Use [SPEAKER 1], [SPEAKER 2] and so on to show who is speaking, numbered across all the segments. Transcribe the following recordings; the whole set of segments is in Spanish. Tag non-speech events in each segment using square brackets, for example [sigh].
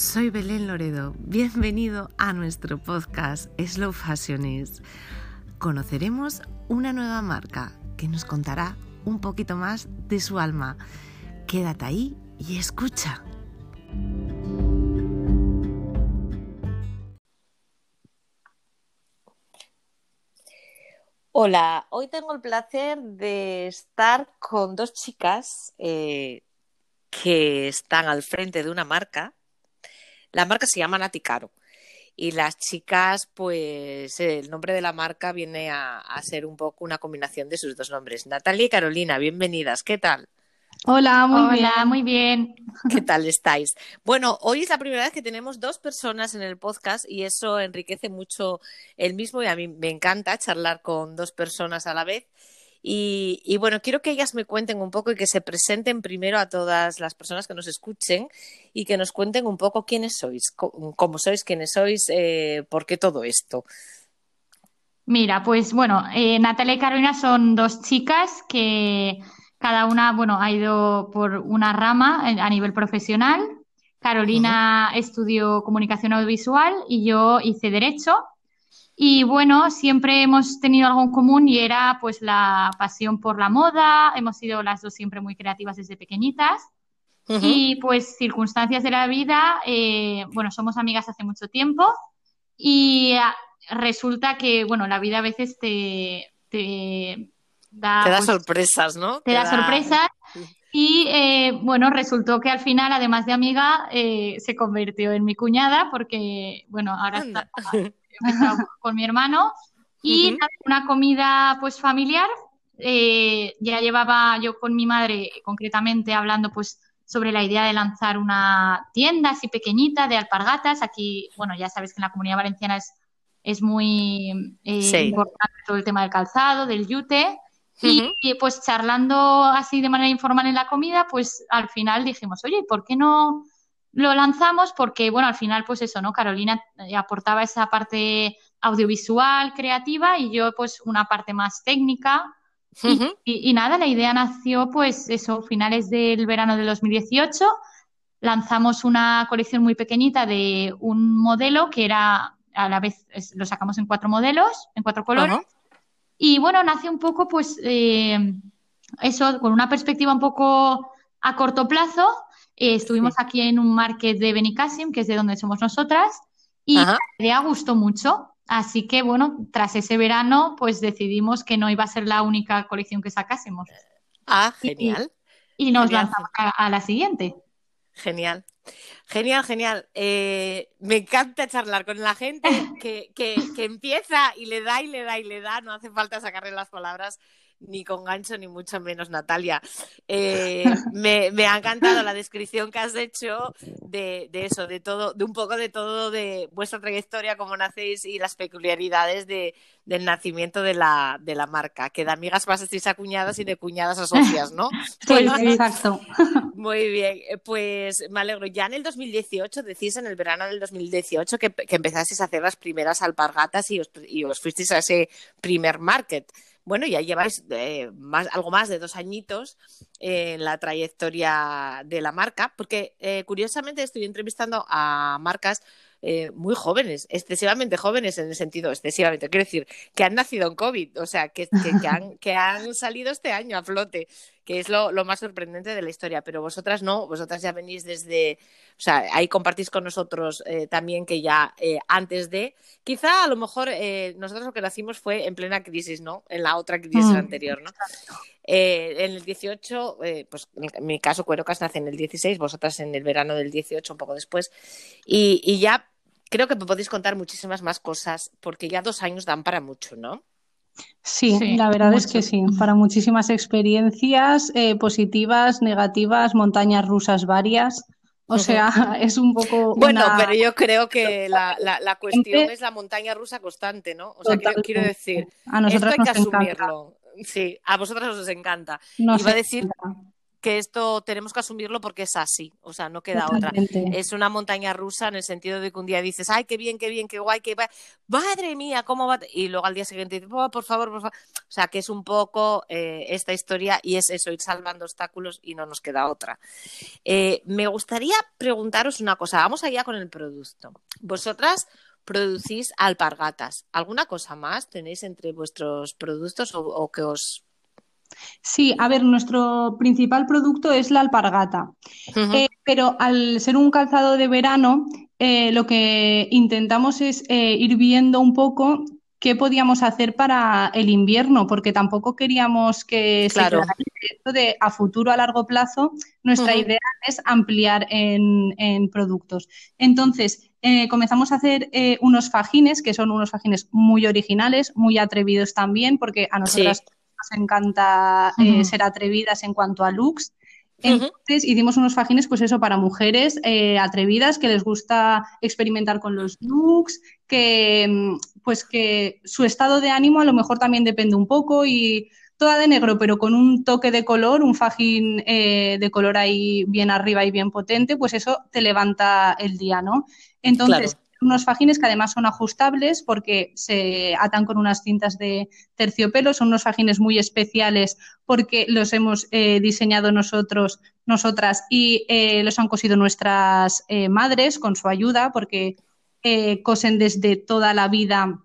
[SPEAKER 1] soy Belén Loredo. Bienvenido a nuestro podcast Slow Fashionist. Conoceremos una nueva marca que nos contará un poquito más de su alma. Quédate ahí y escucha. Hola, hoy tengo el placer de estar con dos chicas eh, que están al frente de una marca. La marca se llama Naticaro. Y las chicas, pues el nombre de la marca viene a, a, ser un poco una combinación de sus dos nombres. Natalia y Carolina, bienvenidas. ¿Qué tal?
[SPEAKER 2] Hola, muy
[SPEAKER 3] Hola,
[SPEAKER 2] bien.
[SPEAKER 3] muy bien.
[SPEAKER 1] ¿Qué tal estáis? Bueno, hoy es la primera vez que tenemos dos personas en el podcast y eso enriquece mucho el mismo y a mí me encanta charlar con dos personas a la vez. Y, y, bueno, quiero que ellas me cuenten un poco y que se presenten primero a todas las personas que nos escuchen y que nos cuenten un poco quiénes sois, cómo, sois, quiénes sois, eh, por qué todo esto.
[SPEAKER 3] Mira, pues bueno, eh, Natalia y Carolina son dos chicas que cada una, bueno, ha ido por una rama a nivel profesional. Carolina uh -huh. estudió comunicación audiovisual y yo hice derecho. Y bueno, siempre hemos tenido algo en común y era pues la pasión por la moda. Hemos sido las dos siempre muy creativas desde pequeñitas. Uh -huh. Y pues circunstancias de la vida, eh, bueno, somos amigas hace mucho tiempo y uh, resulta que, bueno, la vida a veces te, te da,
[SPEAKER 1] te da
[SPEAKER 3] pues,
[SPEAKER 1] sorpresas, ¿no?
[SPEAKER 3] Te, te da, da, sorpresas. Y eh, bueno, resultó que al final, además de amiga, eh, se convirtió en mi cuñada porque, bueno, ahora está [laughs] con mi hermano. Y uh -huh. una comida pues familiar, eh, ya llevaba yo con mi madre concretamente hablando pues sobre la idea de lanzar una tienda así pequeñita de alpargatas. Aquí, bueno, ya sabes que en la comunidad valenciana es, es muy eh, sí. importante todo el tema del calzado, del yute. Y, uh -huh. y, pues charlando así de manera informal en la comida, pues al final dijimos, oye, ¿por qué no lo lanzamos? Porque, bueno, al final, pues eso, ¿no? Carolina aportaba esa parte audiovisual, creativa, y yo, pues, una parte más técnica. Uh -huh. y, y, y, nada, la idea nació, pues, eso, finales del verano de 2018. Lanzamos una colección muy pequeñita de un modelo que era, a la vez, lo sacamos en cuatro modelos, en cuatro colores. Uh -huh. Y bueno, nace un poco, pues, eh, eso, con una perspectiva un poco a corto plazo. Eh, estuvimos sí. aquí en un market de Benicassim, que es de donde somos nosotras, y Ajá. la idea gustó mucho. Así que, bueno, tras ese verano, pues decidimos que no iba a ser la única colección que sacásemos.
[SPEAKER 1] Ah, genial.
[SPEAKER 3] Y, y nos genial. lanzamos a, a la siguiente.
[SPEAKER 1] Genial. Genial, genial. Eh, me encanta charlar con la gente que, que, que, empieza y le da y le da y le da. No hace falta sacarle las palabras ni con gancho, ni mucho menos, Natalia. Eh, [laughs] me, me, ha encantado la descripción que has hecho de, de, eso, de todo, de un poco de todo de vuestra trayectoria, cómo nacéis y las peculiaridades de, del nacimiento de la, de la marca. Que de amigas pasasteis a cuñadas y de cuñadas a socias, ¿no?
[SPEAKER 2] Sí, [laughs] [laughs] exacto.
[SPEAKER 1] Muy bien, pues me alegro. Ya en el 2018, decís en el verano del 2018, que, que empezasteis a hacer las primeras alpargatas y os, y os fuisteis a ese primer market bueno, ya lleváis eh, más, algo más de dos añitos en la trayectoria de la marca, porque eh, curiosamente estoy entrevistando a marcas eh, muy jóvenes, excesivamente jóvenes en el sentido, excesivamente, quiero decir, que han nacido en COVID, o sea, que, han, que han, salido este año a flote, que es lo, lo, más sorprendente de la historia, pero vosotras no, vosotras ya venís desde, o sea, ahí compartís con nosotros eh, también que ya eh, antes de, quizá a lo mejor eh, nosotros lo que nacimos fue en plena crisis, ¿no? En la otra crisis mm. anterior, ¿no? En el 18, eh, pues en mi caso Cuerocas nace en el 16, vosotras en el verano del 18, un poco después, y, y ya creo que me podéis contar muchísimas más cosas, porque ya dos años dan para mucho, ¿no?
[SPEAKER 2] Sí, sí, la verdad mucho. es que sí, para muchísimas experiencias eh, positivas, negativas, montañas rusas varias. O sea, [laughs] es un poco.
[SPEAKER 1] Bueno,
[SPEAKER 2] una...
[SPEAKER 1] pero yo creo que la, la, la, cuestión es la montaña rusa constante, ¿no? O sea, quiero, quiero, decir,
[SPEAKER 2] a nosotros
[SPEAKER 1] esto hay que
[SPEAKER 2] nos
[SPEAKER 1] asumirlo. Encanta. Sí, a vosotras os encanta.
[SPEAKER 2] Nos
[SPEAKER 1] Iba a decir.
[SPEAKER 2] Encanta.
[SPEAKER 1] Que esto tenemos que asumirlo porque es así, o sea, no queda otra. Es una montaña rusa en el sentido de que un día dices, ay, qué bien, qué bien, qué guay, qué madre mía, ¿cómo va? Y luego al día siguiente dices, oh, por favor, por favor. O sea, que es un poco eh, esta historia y es eso, ir salvando obstáculos y no nos queda otra. Eh, me gustaría preguntaros una cosa, vamos allá con el producto. Vosotras producís alpargatas. ¿Alguna cosa más tenéis entre vuestros productos o que os
[SPEAKER 2] Sí, a ver, nuestro principal producto es la alpargata, eh, pero al ser un calzado de verano, eh, lo que intentamos es eh, ir viendo un poco qué podíamos hacer para el invierno, porque tampoco queríamos que
[SPEAKER 1] claro.
[SPEAKER 2] se esto de a futuro, a largo plazo, nuestra idea es ampliar en, productos. Entonces, comenzamos a hacer unos fajines, que son unos fajines muy originales, muy atrevidos también, porque a nosotras nos encanta eh, ser atrevidas en cuanto a looks. Entonces hicimos unos fajines, pues eso, para mujeres eh, atrevidas que les gusta experimentar con los looks, que mm, pues que su estado de ánimo a lo mejor también depende un poco y toda de negro, pero con un toque de color, un fajín eh, de color ahí bien arriba y bien potente, pues eso te levanta el día, ¿no? Entonces, unos fajines que además son ajustables porque se atan con unas cintas de terciopelo. Son unos fajines muy especiales porque los hemos eh, diseñado nosotros, nosotras, y eh, los han cosido nuestras eh, madres con su ayuda porque cosen desde toda la vida.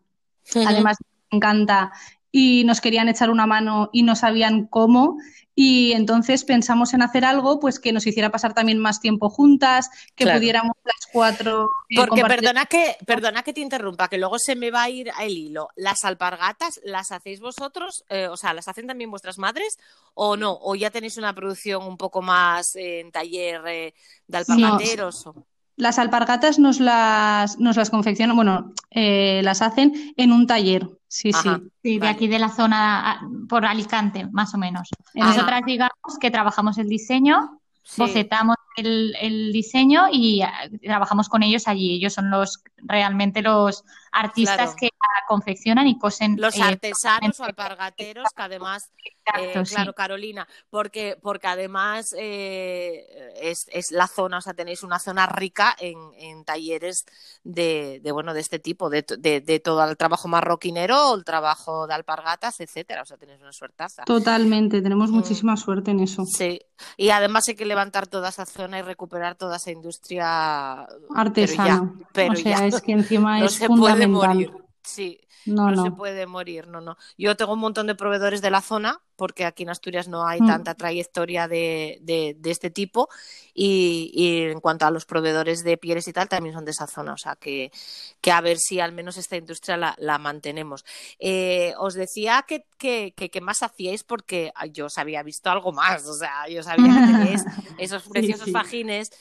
[SPEAKER 2] Además, me encanta y nos querían echar una mano y no sabían cómo y entonces pensamos en hacer algo pues que nos hiciera pasar también más tiempo juntas, que pudiéramos las cuatro.
[SPEAKER 1] Eh, Porque perdona que, perdona que te interrumpa, que luego se me va a ir el hilo. ¿Las alpargatas las hacéis vosotros? Eh, o sea, ¿las hacen también vuestras madres o no? ¿O ya tenéis una producción un poco más en taller eh, de alpargateros?
[SPEAKER 2] Las alpargatas nos las, nos las confeccionan, bueno, las hacen en un taller. Sí, sí.
[SPEAKER 3] Sí, de aquí de la zona por Alicante, más o menos. Nosotras digamos que trabajamos el diseño, bocetamos el, diseño y ah, trabajamos con ellos allí. Ellos son los realmente los artistas que confeccionan y cosen.
[SPEAKER 1] Los eh, artesanos o alpargateros que además, [laughs] eh, claro, Carolina, porque, porque además eh, es, es, la zona, o sea, tenéis una zona rica en, en talleres de, de, bueno, de este tipo, de, de, de, todo el trabajo marroquinero, el trabajo de alpargatas, etcétera. O sea, tenéis una suertaza.
[SPEAKER 2] Totalmente, tenemos mm. muchísima suerte en eso.
[SPEAKER 1] Sí, y además hay que levantar toda esa zona y recuperar toda esa industria
[SPEAKER 2] artesana. Pero, o sea, es que encima [laughs] es fundamental.
[SPEAKER 1] Sí, no, se puede morir, no, no. Yo tengo un montón de proveedores de la zona, porque aquí en Asturias no hay mm. tanta trayectoria de, de, este tipo, y, en cuanto a los proveedores de pieles y tal, también son de esa zona, o sea que, que a ver si al menos esta industria la, la mantenemos. Eh, os decía que, que, que, más hacíais porque yo os había visto algo más, o sea, yo sabía que tenéis [laughs] esos preciosos fajines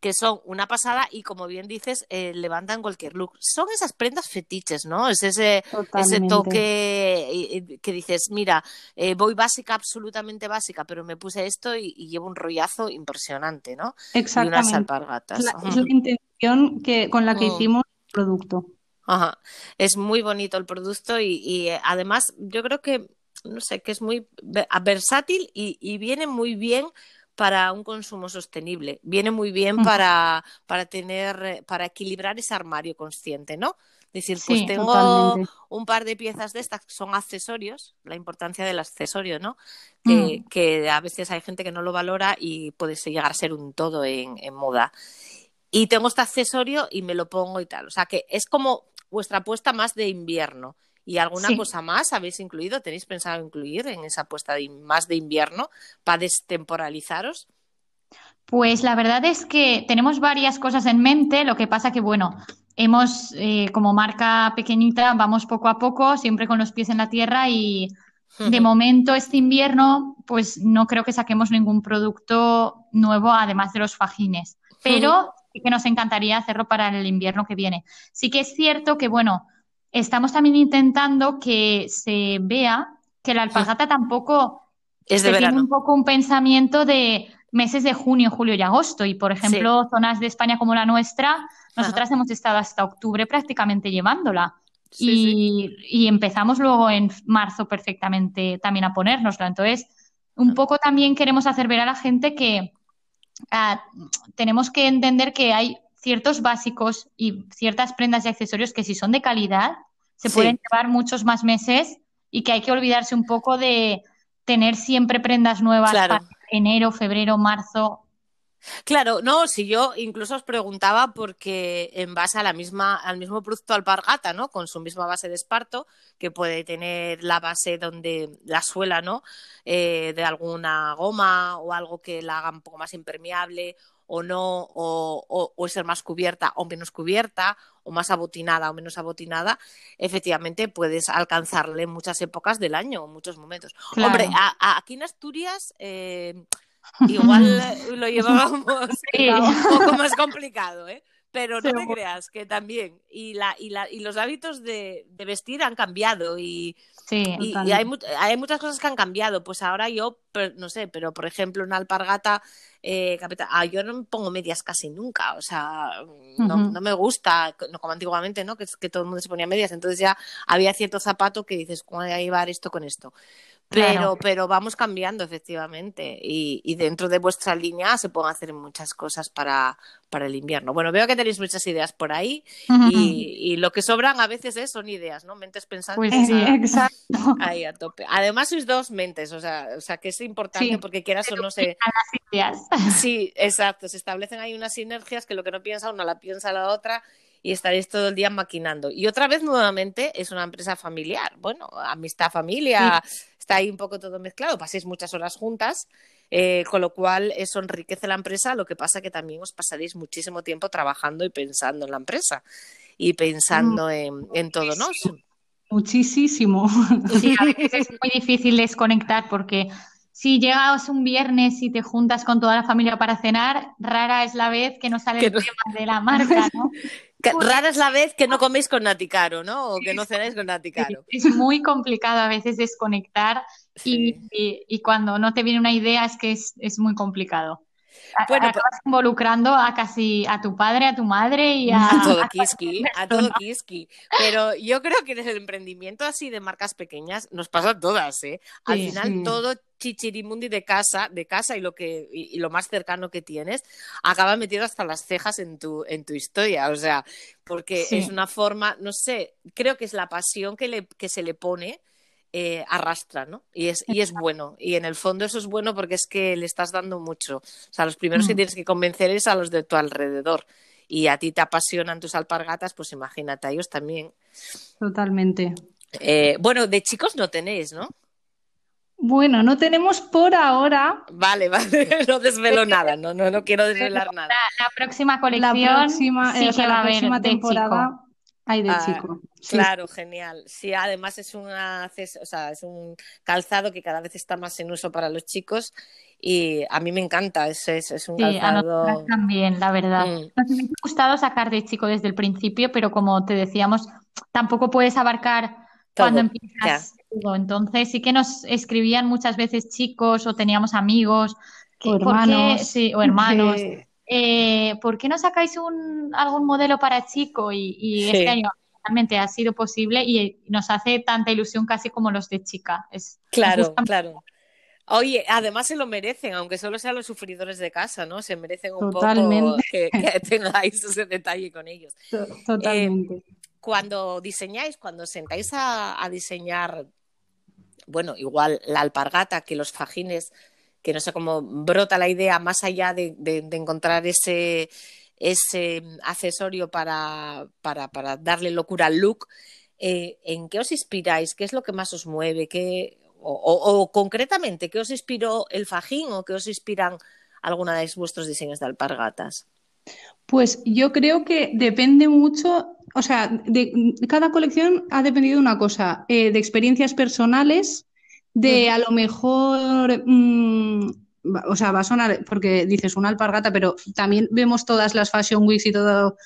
[SPEAKER 1] que son una pasada y como bien dices, eh, levantan cualquier look. Son esas prendas fetiches, ¿no? Es ese, ese toque que dices, mira, eh, voy básica, absolutamente básica, pero me puse esto y, llevo un rollazo impresionante, ¿no?
[SPEAKER 2] Exactamente. Y unas
[SPEAKER 1] alpargatas.
[SPEAKER 2] es la intención que, con la que mm. hicimos el producto.
[SPEAKER 1] Ajá. Es muy bonito el producto y, y eh, además yo creo que, no sé, que es muy versátil y, y viene muy bien para un consumo sostenible. Viene muy bien para, para tener, eh, para equilibrar ese armario consciente, ¿no? Es decir, pues tengo un par de piezas de estas que son accesorios, la importancia del accesorio, ¿no? Que, mm. que, a veces hay gente que no lo valora y puede llegar a ser un todo en, en moda. Y tengo este accesorio y me lo pongo y tal. O sea que es como vuestra apuesta más de invierno. ¿Y alguna cosa más habéis incluido? ¿Tenéis pensado incluir en esa apuesta más de invierno para destemporalizaros?
[SPEAKER 3] Pues la verdad es que tenemos varias cosas en mente, lo que pasa que, bueno, hemos, eh, como marca pequeñita, vamos poco a poco, siempre con los pies en la tierra y de momento este invierno, pues no creo que saquemos ningún producto nuevo, además de los fajines, pero sí que nos encantaría hacerlo para el invierno que viene. Sí que es cierto que, bueno, estamos también intentando que se vea que la alpargata tampoco
[SPEAKER 1] es de
[SPEAKER 3] tiene un poco un pensamiento de meses de junio, julio y agosto. Y, por ejemplo, zonas de España como la nuestra, nosotras hemos estado hasta octubre prácticamente llevándola. y, y, empezamos luego en marzo perfectamente también a ponérnosla. Entonces, un poco también queremos hacer ver a la gente que ah, tenemos que entender que hay ciertos básicos y ciertas prendas y accesorios que si son de calidad se pueden llevar muchos más meses y que hay que olvidarse un poco de tener siempre prendas nuevas para enero, febrero, marzo.
[SPEAKER 1] Claro, no, si yo incluso os preguntaba porque en base a la misma, al mismo producto alpargata, ¿no? Con su misma base de esparto, que puede tener la base donde la suela, ¿no? Eh, de alguna goma o algo que la haga un poco más impermeable o no, o, o, ser más cubierta o menos cubierta, o más abotinada o menos abotinada, efectivamente puedes alcanzarle muchas épocas del año, en muchos momentos. Hombre, aquí en Asturias eh, igual [laughs] lo llevábamos [laughs] un poco más complicado, ¿eh? Pero no te creas que también. Y, la, y, la, y los hábitos de, de vestir han cambiado y, y, hay, hay, muchas cosas que han cambiado. Pues ahora yo, no sé, pero por ejemplo, una alpargata, eh, ah, yo no me pongo medias casi nunca. O sea, no, no me gusta, no como antiguamente, ¿no? Que, que todo el mundo se ponía medias. Entonces ya había cierto zapato que dices, ¿cómo voy a llevar esto con esto? Pero, pero vamos cambiando, efectivamente. Y, y, dentro de vuestra línea se pueden hacer muchas cosas para, para el invierno. Bueno, veo que tenéis muchas ideas por ahí y, y, lo que sobran a veces es, son ideas, ¿no? Mentes pensantes.
[SPEAKER 3] Pues sí, exacto.
[SPEAKER 1] Ahí a tope. Además sois dos mentes, o sea, o sea que es importante porque quieras o no se... Sí, exacto. Se establecen ahí unas sinergias que lo que no piensa una la piensa la otra y estaréis todo el día maquinando. Y otra vez, nuevamente, es una empresa familiar. Bueno, amistad, familia, está ahí un poco todo mezclado. Paséis muchas horas juntas, eh, con lo cual eso enriquece la empresa. Lo que pasa que también os pasaréis muchísimo tiempo trabajando y pensando en la empresa y pensando mm. en, en todo, ¿no?
[SPEAKER 2] Muchísimo.
[SPEAKER 3] Sí, a veces [laughs] es muy difícil desconectar porque si llegas un viernes y te juntas con toda la familia para cenar, rara es la vez que no sale el tema [laughs] de la marca, ¿no?
[SPEAKER 1] Rara es la vez que no coméis con Naticaro, ¿no? O que no cenáis con Naticaro.
[SPEAKER 3] Es muy complicado a veces desconectar y, cuando no te viene una idea es que es, es muy complicado. Bueno, Acabas pues involucrando a casi a tu padre, a tu madre y a,
[SPEAKER 1] a todo [laughs] kiski, a todo kiski. Pero yo creo que desde el emprendimiento así de marcas pequeñas nos pasa a todas, ¿eh? Al final todo chichirimundi de casa, de casa y lo que y, lo más cercano que tienes acaba metido hasta las cejas en tu en tu historia, o sea, porque es una forma, no sé, creo que es la pasión que le que se le pone eh, arrastra, ¿no? Y es, y es bueno. Y en el fondo eso es bueno porque es que le estás dando mucho. O sea, los primeros que mm. tienes que convencer es a los de tu alrededor. Y a ti te apasionan tus alpargatas, pues imagínate a ellos también.
[SPEAKER 2] Totalmente.
[SPEAKER 1] Eh, bueno, de chicos no tenéis, ¿no?
[SPEAKER 2] Bueno, no tenemos por ahora.
[SPEAKER 1] Vale, [laughs] vale, no desvelo nada, no, no, no quiero desvelar nada.
[SPEAKER 3] La, próxima colección, la próxima, sí que va a haber
[SPEAKER 2] temporada. De ah, chico.
[SPEAKER 1] Claro, genial. Sí, además es, una, o sea, es un calzado que cada vez está más en uso para los chicos y a mí me encanta. Es, es, un calzado.
[SPEAKER 3] también, la verdad. Mm. Nos ha gustado sacar de chico desde el principio, pero como te decíamos, tampoco puedes abarcar cuando empiezas. Entonces sí que nos escribían muchas veces chicos o teníamos amigos
[SPEAKER 2] o hermanos,
[SPEAKER 3] sí, o hermanos [laughs] eh, ¿por qué no sacáis un, algún modelo para chico? Y, este año realmente ha sido posible y nos hace tanta ilusión casi como los de chica. Es,
[SPEAKER 1] claro, claro. Oye, además se lo merecen, aunque solo sean los sufridores de casa, ¿no? Se merecen un poco que, [laughs] tengáis ese detalle con ellos.
[SPEAKER 2] Totalmente.
[SPEAKER 1] Eh, cuando diseñáis, cuando sentáis a, diseñar, bueno, igual la alpargata que los fajines que no sé cómo brota la idea más allá de, encontrar ese, ese accesorio para, para, para, darle locura al look. Eh, ¿En qué os inspiráis? ¿Qué es lo que más os mueve? ¿Qué, o, concretamente, ¿qué os inspiró el fajín o qué os inspiran alguna de vuestros diseños de alpargatas?
[SPEAKER 2] Pues yo creo que depende mucho, o sea, de, cada colección ha dependido de una cosa, eh, de experiencias personales, de a lo mejor, mm, o sea, va a sonar porque dices una alpargata, pero también vemos todas las Fashion Weeks y todo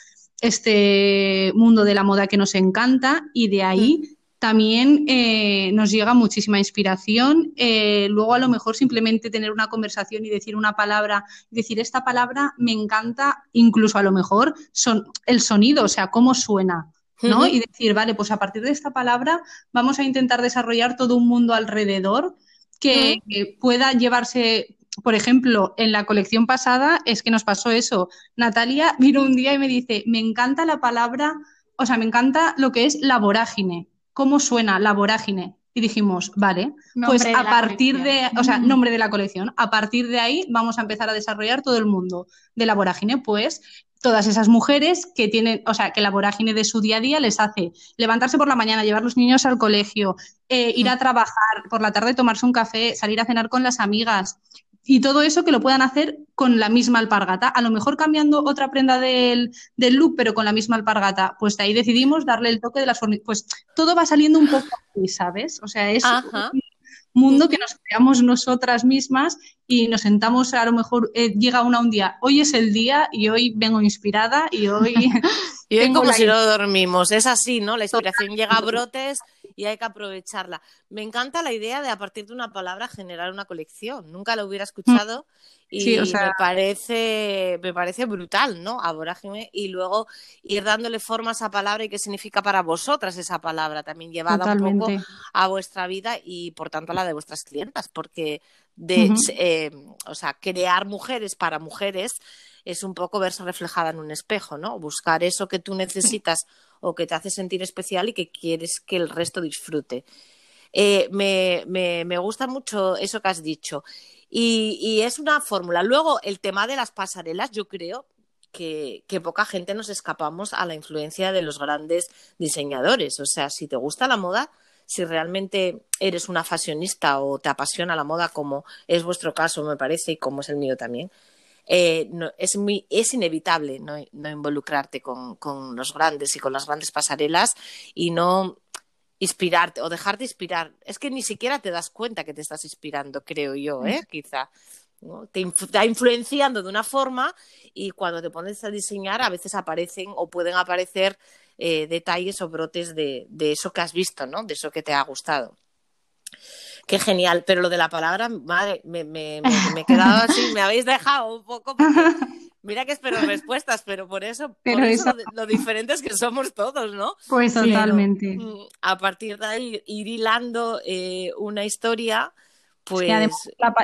[SPEAKER 2] este mundo de la moda que nos encanta y de ahí mm. también eh, nos llega muchísima inspiración. Eh, luego a lo mejor simplemente tener una conversación y decir una palabra, decir esta palabra me encanta, incluso a lo mejor son el sonido, o sea, cómo suena. ¿No? Y decir, vale, pues a partir de esta palabra vamos a intentar desarrollar todo un mundo alrededor que pueda llevarse por ejemplo, en la colección pasada es que nos pasó eso. Natalia vino un día y me dice, me encanta la palabra, o sea, me encanta lo que es la vorágine. ¿Cómo suena la vorágine? Y dijimos, vale, pues a partir de, o sea, nombre de la colección, a partir de ahí vamos a empezar a desarrollar todo el mundo de la vorágine, pues todas esas mujeres que tienen, o sea, que la vorágine de su día a día les hace levantarse por la mañana, llevar los niños al colegio, eh, ir a trabajar, por la tarde tomarse un café, salir a cenar con las amigas, y todo eso que lo puedan hacer con la misma alpargata. A lo mejor cambiando otra prenda del, del look, pero con la misma alpargata. Pues de ahí decidimos darle el toque de las Pues todo va saliendo un poco así, ¿sabes? O sea, es mundo que nos creamos nosotras mismas y nos sentamos, a lo mejor eh, llega una un día, hoy es el día y hoy vengo inspirada y hoy... [laughs]
[SPEAKER 1] y hoy como si no dormimos, es así, ¿no? La inspiración llega a brotes y hay que aprovecharla. Me encanta la idea de a partir de una palabra generar una colección. Nunca lo hubiera escuchado y me parece me parece brutal, ¿no? A y luego ir dándole forma a esa palabra y qué significa para vosotras esa palabra también llevada un poco a vuestra vida y por tanto a la de vuestras clientas, porque de, eh, o sea, crear mujeres para mujeres es un poco verse reflejada en un espejo, ¿no? Buscar eso que tú necesitas o que te hace sentir especial y que quieres que el resto disfrute. Eh, me, me, me, gusta mucho eso que has dicho. Y, y es una fórmula. Luego, el tema de las pasarelas, yo creo que, que, poca gente nos escapamos a la influencia de los grandes diseñadores. O sea, si te gusta la moda, si realmente eres una fashionista o te apasiona la moda, como es vuestro caso, me parece, y como es el mío también, eh, es, muy, es inevitable no, involucrarte con, con, los grandes y con las grandes pasarelas y no inspirarte o dejarte inspirar. Es que ni siquiera te das cuenta que te estás inspirando, creo yo, ¿eh? quizá. Te está influenciando de una forma y cuando te pones a diseñar a veces aparecen o pueden aparecer eh, detalles o brotes de, de, eso que has visto, ¿no? de eso que te ha gustado. Qué genial, pero lo de la palabra, madre, me, me, me, he quedado así, me habéis dejado un poco. mira que espero respuestas, pero por eso, por eso, Lo, diferente es que somos todos, ¿no?
[SPEAKER 2] Pues totalmente.
[SPEAKER 1] Mm, a partir de ahí, ir hilando eh, una historia. Pues...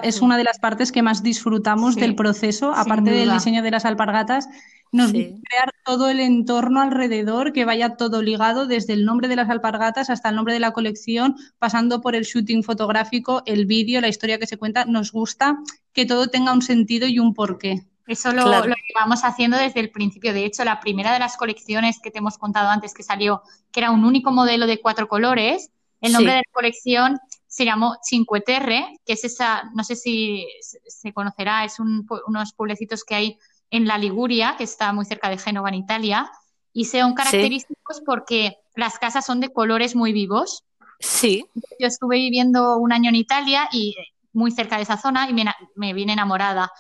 [SPEAKER 2] es una de las partes que más disfrutamos del proceso, aparte del diseño de las alpargatas, nos crear todo el entorno alrededor, que vaya todo ligado, desde el nombre de las alpargatas hasta el nombre de la colección, pasando por el shooting fotográfico, el vídeo, la historia que se cuenta. Nos gusta que todo tenga un sentido y un porqué.
[SPEAKER 3] Eso lo, lo llevamos haciendo desde el principio. De hecho, la primera de las colecciones que te hemos contado antes que salió, que era un único modelo de cuatro colores, el nombre de la colección se llamó Cinque Terre, que es esa, no sé si se conocerá, es unos pueblecitos que hay en la Liguria, que está muy cerca de Génova, en Italia, y son característicos porque las casas son de colores muy vivos.
[SPEAKER 1] Sí.
[SPEAKER 3] Yo estuve viviendo un año en Italia y muy cerca de esa zona y me, vine enamorada.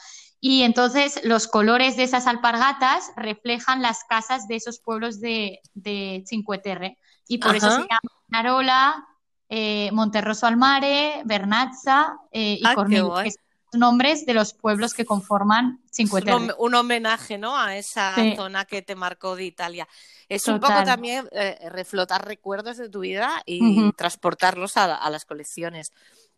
[SPEAKER 3] Y entonces los colores de esas alpargatas reflejan las casas de esos pueblos de, de Cinque Terre. Y por eso se llama Narola, eh, Monterroso al Mare, Bernazza eh, y ah, nombres de los pueblos que conforman Cinque Terre.
[SPEAKER 1] Un, homenaje ¿no? a esa zona que te marcó de Italia. Es un poco también eh, reflotar recuerdos de tu vida y transportarlos a, las colecciones.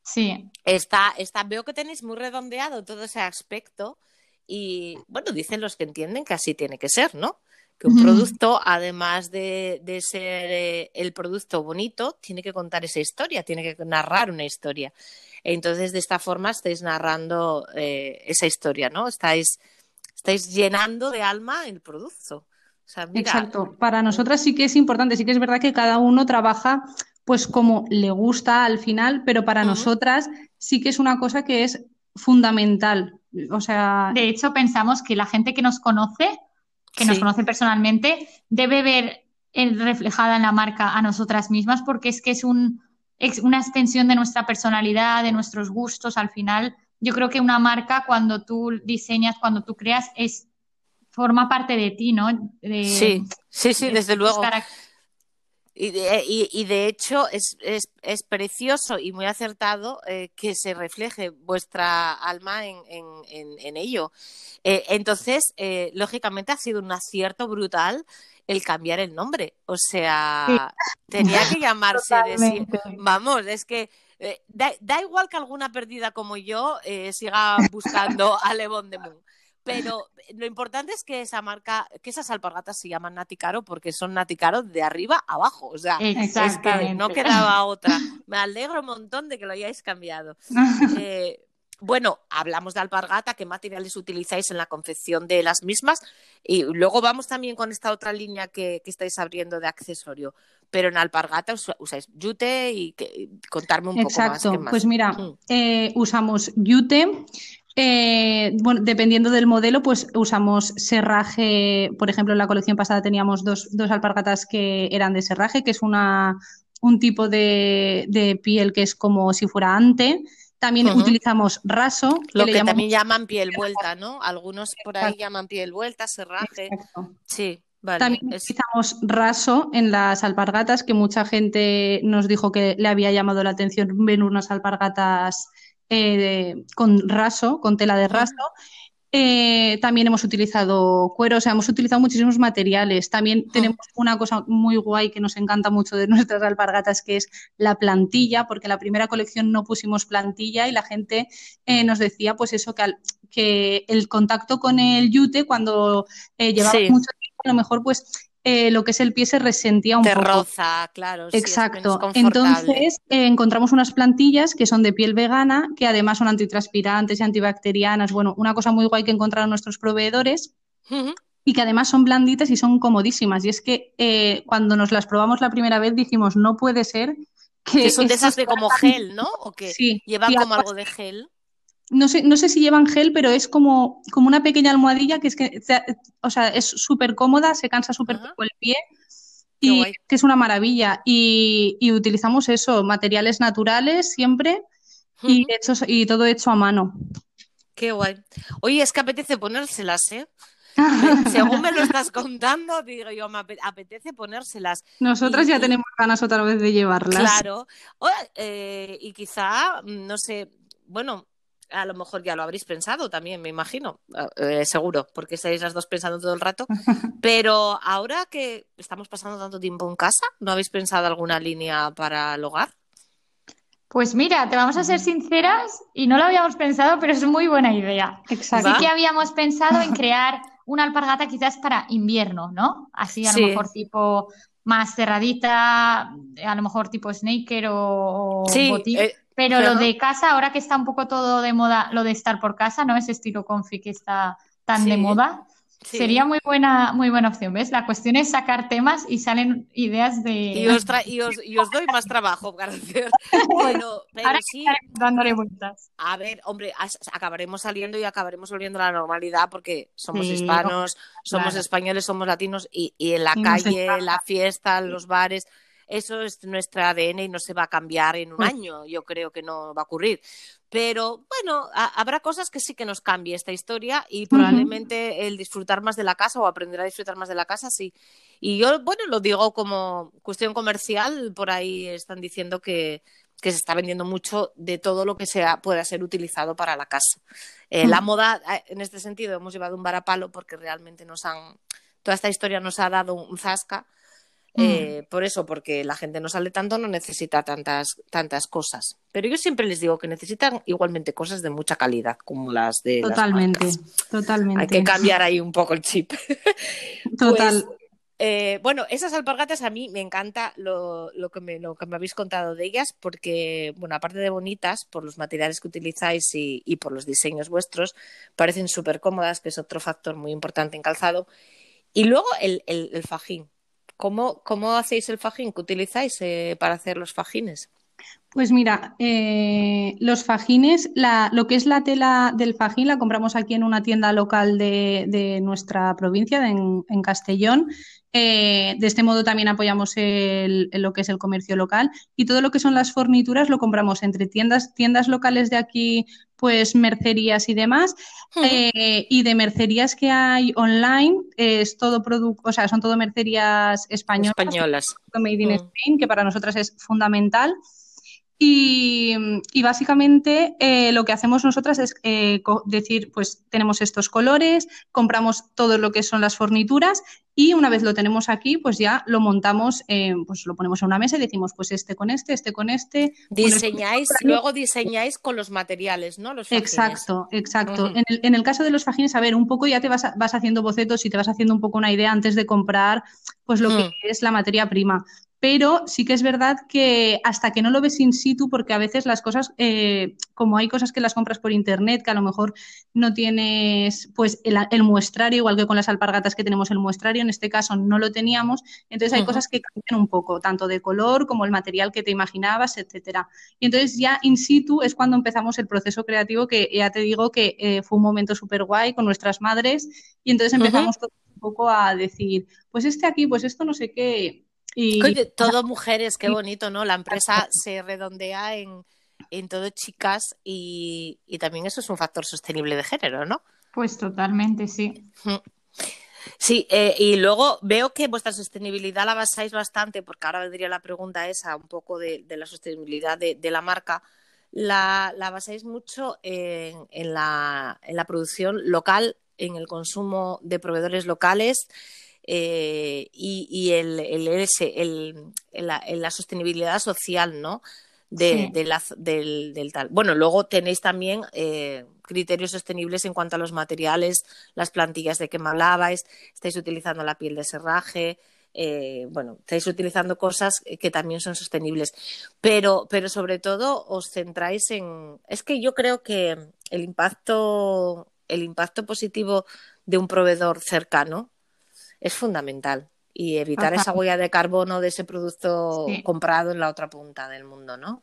[SPEAKER 3] Sí.
[SPEAKER 1] Está, está, veo que tenéis muy redondeado todo ese aspecto y, bueno, dicen los que entienden que así tiene que ser, ¿no? Que un producto, además de, de ser eh, el producto bonito, tiene que contar esa historia, tiene que narrar una historia. Entonces, de esta forma estáis narrando eh, esa historia, ¿no? Estáis, estáis llenando de alma el producto.
[SPEAKER 2] Exacto. Para nosotras sí que es importante, sí que es verdad que cada uno trabaja pues como le gusta al final, pero para nosotras sí que es una cosa que es fundamental. O sea.
[SPEAKER 3] De hecho, pensamos que la gente que nos conoce, que nos conoce personalmente, debe ver reflejada en la marca a nosotras mismas, porque es que es un, es una extensión de nuestra personalidad, de nuestros gustos. Al final, yo creo que una marca, cuando tú diseñas, cuando tú creas, es forma parte de ti, ¿no?
[SPEAKER 1] sí, sí, sí, desde luego. Y de, y, de, hecho es, es, es, precioso y muy acertado eh, que se refleje vuestra alma en, en, en, ello. Eh, entonces, eh, lógicamente ha sido un acierto brutal el cambiar el nombre. O sea, [laughs] tenía que llamarse, decir, vamos, es que Eh, da, igual que alguna perdida como yo eh, siga buscando [laughs] a Le Bon de Moon. Pero lo importante es que esa marca, que esas alpargatas se llaman Naticaro porque son Naticaro de arriba a abajo. O sea, es que no quedaba otra. Me alegro un montón de que lo hayáis cambiado. [laughs] Eh, bueno, hablamos de alpargata, qué materiales utilizáis en la confección de las mismas y luego vamos también con esta otra línea que, estáis abriendo de accesorio. Pero en alpargata usáis yute y contarme un poco más.
[SPEAKER 2] Exacto, pues mira, mm. eh, usamos yute. Eh, bueno, dependiendo del modelo, pues usamos serraje. Por ejemplo, en la colección pasada teníamos dos, dos alpargatas que eran de serraje, que es una, un tipo de, de piel que es como si fuera ante también utilizamos raso.
[SPEAKER 1] Lo que, también llaman piel vuelta, ¿no? Algunos por ahí llaman piel vuelta, serraje. Sí. Vale,
[SPEAKER 2] También utilizamos raso en las alpargatas, que mucha gente nos dijo que le había llamado la atención ver unas alpargatas eh, con raso, con tela de raso. Eh, también hemos utilizado cuero, o sea, hemos utilizado muchísimos materiales. También tenemos una cosa muy guay que nos encanta mucho de [laughs] nuestras alpargatas, que es la plantilla, porque en la primera colección no pusimos plantilla y la gente eh, nos decía, pues eso, que, que, el contacto con el yute, cuando eh, llevaba mucho tiempo, a lo mejor pues eh, lo que es el pie se resentía un
[SPEAKER 1] Te
[SPEAKER 2] poco.
[SPEAKER 1] roza, claro.
[SPEAKER 2] Exacto. Entonces eh, encontramos unas plantillas que son de piel vegana, que además son antitranspirantes y antibacterianas. Bueno, una cosa muy guay que encontraron nuestros proveedores. Y que además son blanditas y son comodísimas. Y es que eh, cuando nos las probamos la primera vez dijimos, no puede ser que...
[SPEAKER 1] que son de esas de como gel, ¿no? O que sí, llevan como algo de gel
[SPEAKER 2] no sé, no sé si llevan gel, pero es como, como una pequeña almohadilla que es que, o sea, es súper cómoda, se cansa súper poco el pie y que es una maravilla. Y, utilizamos eso, materiales naturales siempre y, hechos, y todo hecho a mano.
[SPEAKER 1] Qué guay. Oye, es que apetece ponérselas, ¿eh? [laughs] Según me lo estás contando, digo yo, me apetece ponérselas.
[SPEAKER 2] Nosotras ya tenemos ganas otra vez de llevarlas.
[SPEAKER 1] Claro. Eh, y quizá, no sé, bueno, a lo mejor ya lo habréis pensado también, me imagino, eh, seguro, porque estáis las dos pensando todo el rato. [laughs] Pero ahora que estamos pasando tanto tiempo en casa, ¿no habéis pensado alguna línea para el hogar?
[SPEAKER 3] Pues mira, te vamos a ser sinceras y no lo habíamos pensado, pero es muy buena idea. Exacto. Sí que habíamos pensado en crear una alpargata quizás para invierno, ¿no? Así a lo mejor tipo más cerradita, a lo mejor tipo snaker o,
[SPEAKER 1] sí,
[SPEAKER 3] eh, pero, lo de casa, ahora que está un poco todo de moda, lo de estar por casa, ¿no? Ese estilo confi que está tan de moda. Sería muy buena, muy buena opción, ¿ves? La cuestión es sacar temas y salen ideas de...
[SPEAKER 1] Y os, y os, doy más trabajo [laughs] hacer. Bueno, pero
[SPEAKER 3] Ahora
[SPEAKER 1] sí...
[SPEAKER 3] dándole vueltas.
[SPEAKER 1] A ver, hombre, acabaremos saliendo y acabaremos volviendo a la normalidad porque somos hispanos, somos españoles, somos latinos y, y en la calle, la fiesta, los bares eso es nuestra ADN y no se va a cambiar en un pues año, yo creo que no va a ocurrir. Pero bueno, habrá cosas que sí que nos cambie esta historia y probablemente el disfrutar más de la casa o aprender a disfrutar más de la casa, sí. Y yo, bueno, lo digo como cuestión comercial, por ahí están diciendo que, se está vendiendo mucho de todo lo que sea, pueda ser utilizado para la casa. Eh, la moda, eh, en este sentido, hemos llevado un varapalo porque realmente nos han, toda esta historia nos ha dado un zasca Mm. Eh, por eso, porque la gente no sale tanto, no necesita tantas, tantas cosas. Pero yo siempre les digo que necesitan igualmente cosas de mucha calidad, como las de.
[SPEAKER 2] Totalmente, totalmente.
[SPEAKER 1] Hay que cambiar ahí un poco el chip. [laughs]
[SPEAKER 2] Total.
[SPEAKER 1] Pues, eh, bueno, esas alpargatas a mí me encanta lo, que me, lo que me habéis contado de ellas, porque, bueno, aparte de bonitas, por los materiales que utilizáis y, y por los diseños vuestros, parecen súper cómodas, que es otro factor muy importante en calzado. Y luego el, el fajín ¿Cómo, cómo hacéis el fajín? ¿Qué utilizáis eh, para hacer los fajines?
[SPEAKER 2] Pues mira, eh, los fajines, lo que es la tela del fajín la compramos aquí en una tienda local de, nuestra provincia, en, Castellón. Eh, de este modo también apoyamos lo que es el comercio local y todo lo que son las fornituras lo compramos entre tiendas, tiendas locales de aquí, pues mercerías y demás. Eh, y de mercerías que hay online, es todo producto, o sea, son todo mercerías españolas.
[SPEAKER 1] Españolas.
[SPEAKER 2] Made in Spain, que para nosotras es fundamental. Y, básicamente eh, lo que hacemos nosotras es eh, decir, pues tenemos estos colores, compramos todo lo que son las fornituras y una vez lo tenemos aquí, pues ya lo montamos, pues lo ponemos en una mesa y decimos, pues este con este, este con este.
[SPEAKER 1] Diseñáis, luego diseñáis con los materiales, ¿no? Los
[SPEAKER 2] exacto, exacto. en, el, en, el, caso de los fajines, a ver, un poco ya te vas, vas haciendo bocetos y te vas haciendo un poco una idea antes de comprar, pues lo que es la materia prima pero sí que es verdad que hasta que no lo ves in situ, porque a veces las cosas, eh, como hay cosas que las compras por internet, que a lo mejor no tienes pues el, muestrario, igual que con las alpargatas que tenemos el muestrario, en este caso no lo teníamos, entonces hay cosas que cambian un poco, tanto de color como el material que te imaginabas, etcétera. Y entonces ya in situ es cuando empezamos el proceso creativo, que ya te digo que eh, fue un momento súper guay con nuestras madres, y entonces empezamos un poco a decir, pues este aquí, pues esto no sé qué
[SPEAKER 1] y... todo mujeres, qué bonito, ¿no? La empresa se redondea en, en todo chicas y, también eso es un factor sostenible de género, ¿no?
[SPEAKER 3] Pues totalmente, sí.
[SPEAKER 1] Sí, eh, y luego veo que vuestra sostenibilidad la basáis bastante, porque ahora vendría la pregunta esa, un poco de, la sostenibilidad de, la marca, la, la basáis mucho en, en, la, en la producción local, en el consumo de proveedores locales eh, y, el, el, la, sostenibilidad social, ¿no? De, del, tal. Bueno, luego tenéis también eh, criterios sostenibles en cuanto a los materiales, las plantillas de que me hablabais, estáis utilizando la piel de serraje, eh, bueno, estáis utilizando cosas que también son sostenibles, pero, pero sobre todo os centráis en. Es que yo creo que el impacto, el impacto positivo de un proveedor cercano es fundamental. Y evitar esa huella de carbono de ese producto comprado en la otra punta del mundo, ¿no?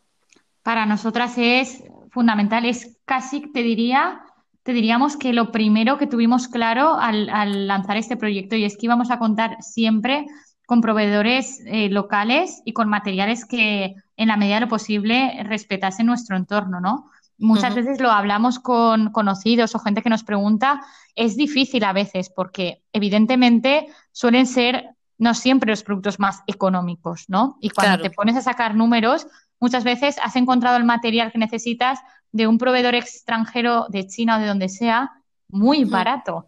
[SPEAKER 3] Para nosotras es fundamental, es casi, te diría, te diríamos que lo primero que tuvimos claro al, lanzar este proyecto y es que íbamos a contar siempre con proveedores eh, locales y con materiales que en la medida de lo posible respetasen nuestro entorno, ¿no? Muchas veces lo hablamos con conocidos o gente que nos pregunta, es difícil a veces porque evidentemente suelen ser no siempre los productos más económicos, ¿no? Y cuando te pones a sacar números, muchas veces has encontrado el material que necesitas de un proveedor extranjero de China o de donde sea muy barato,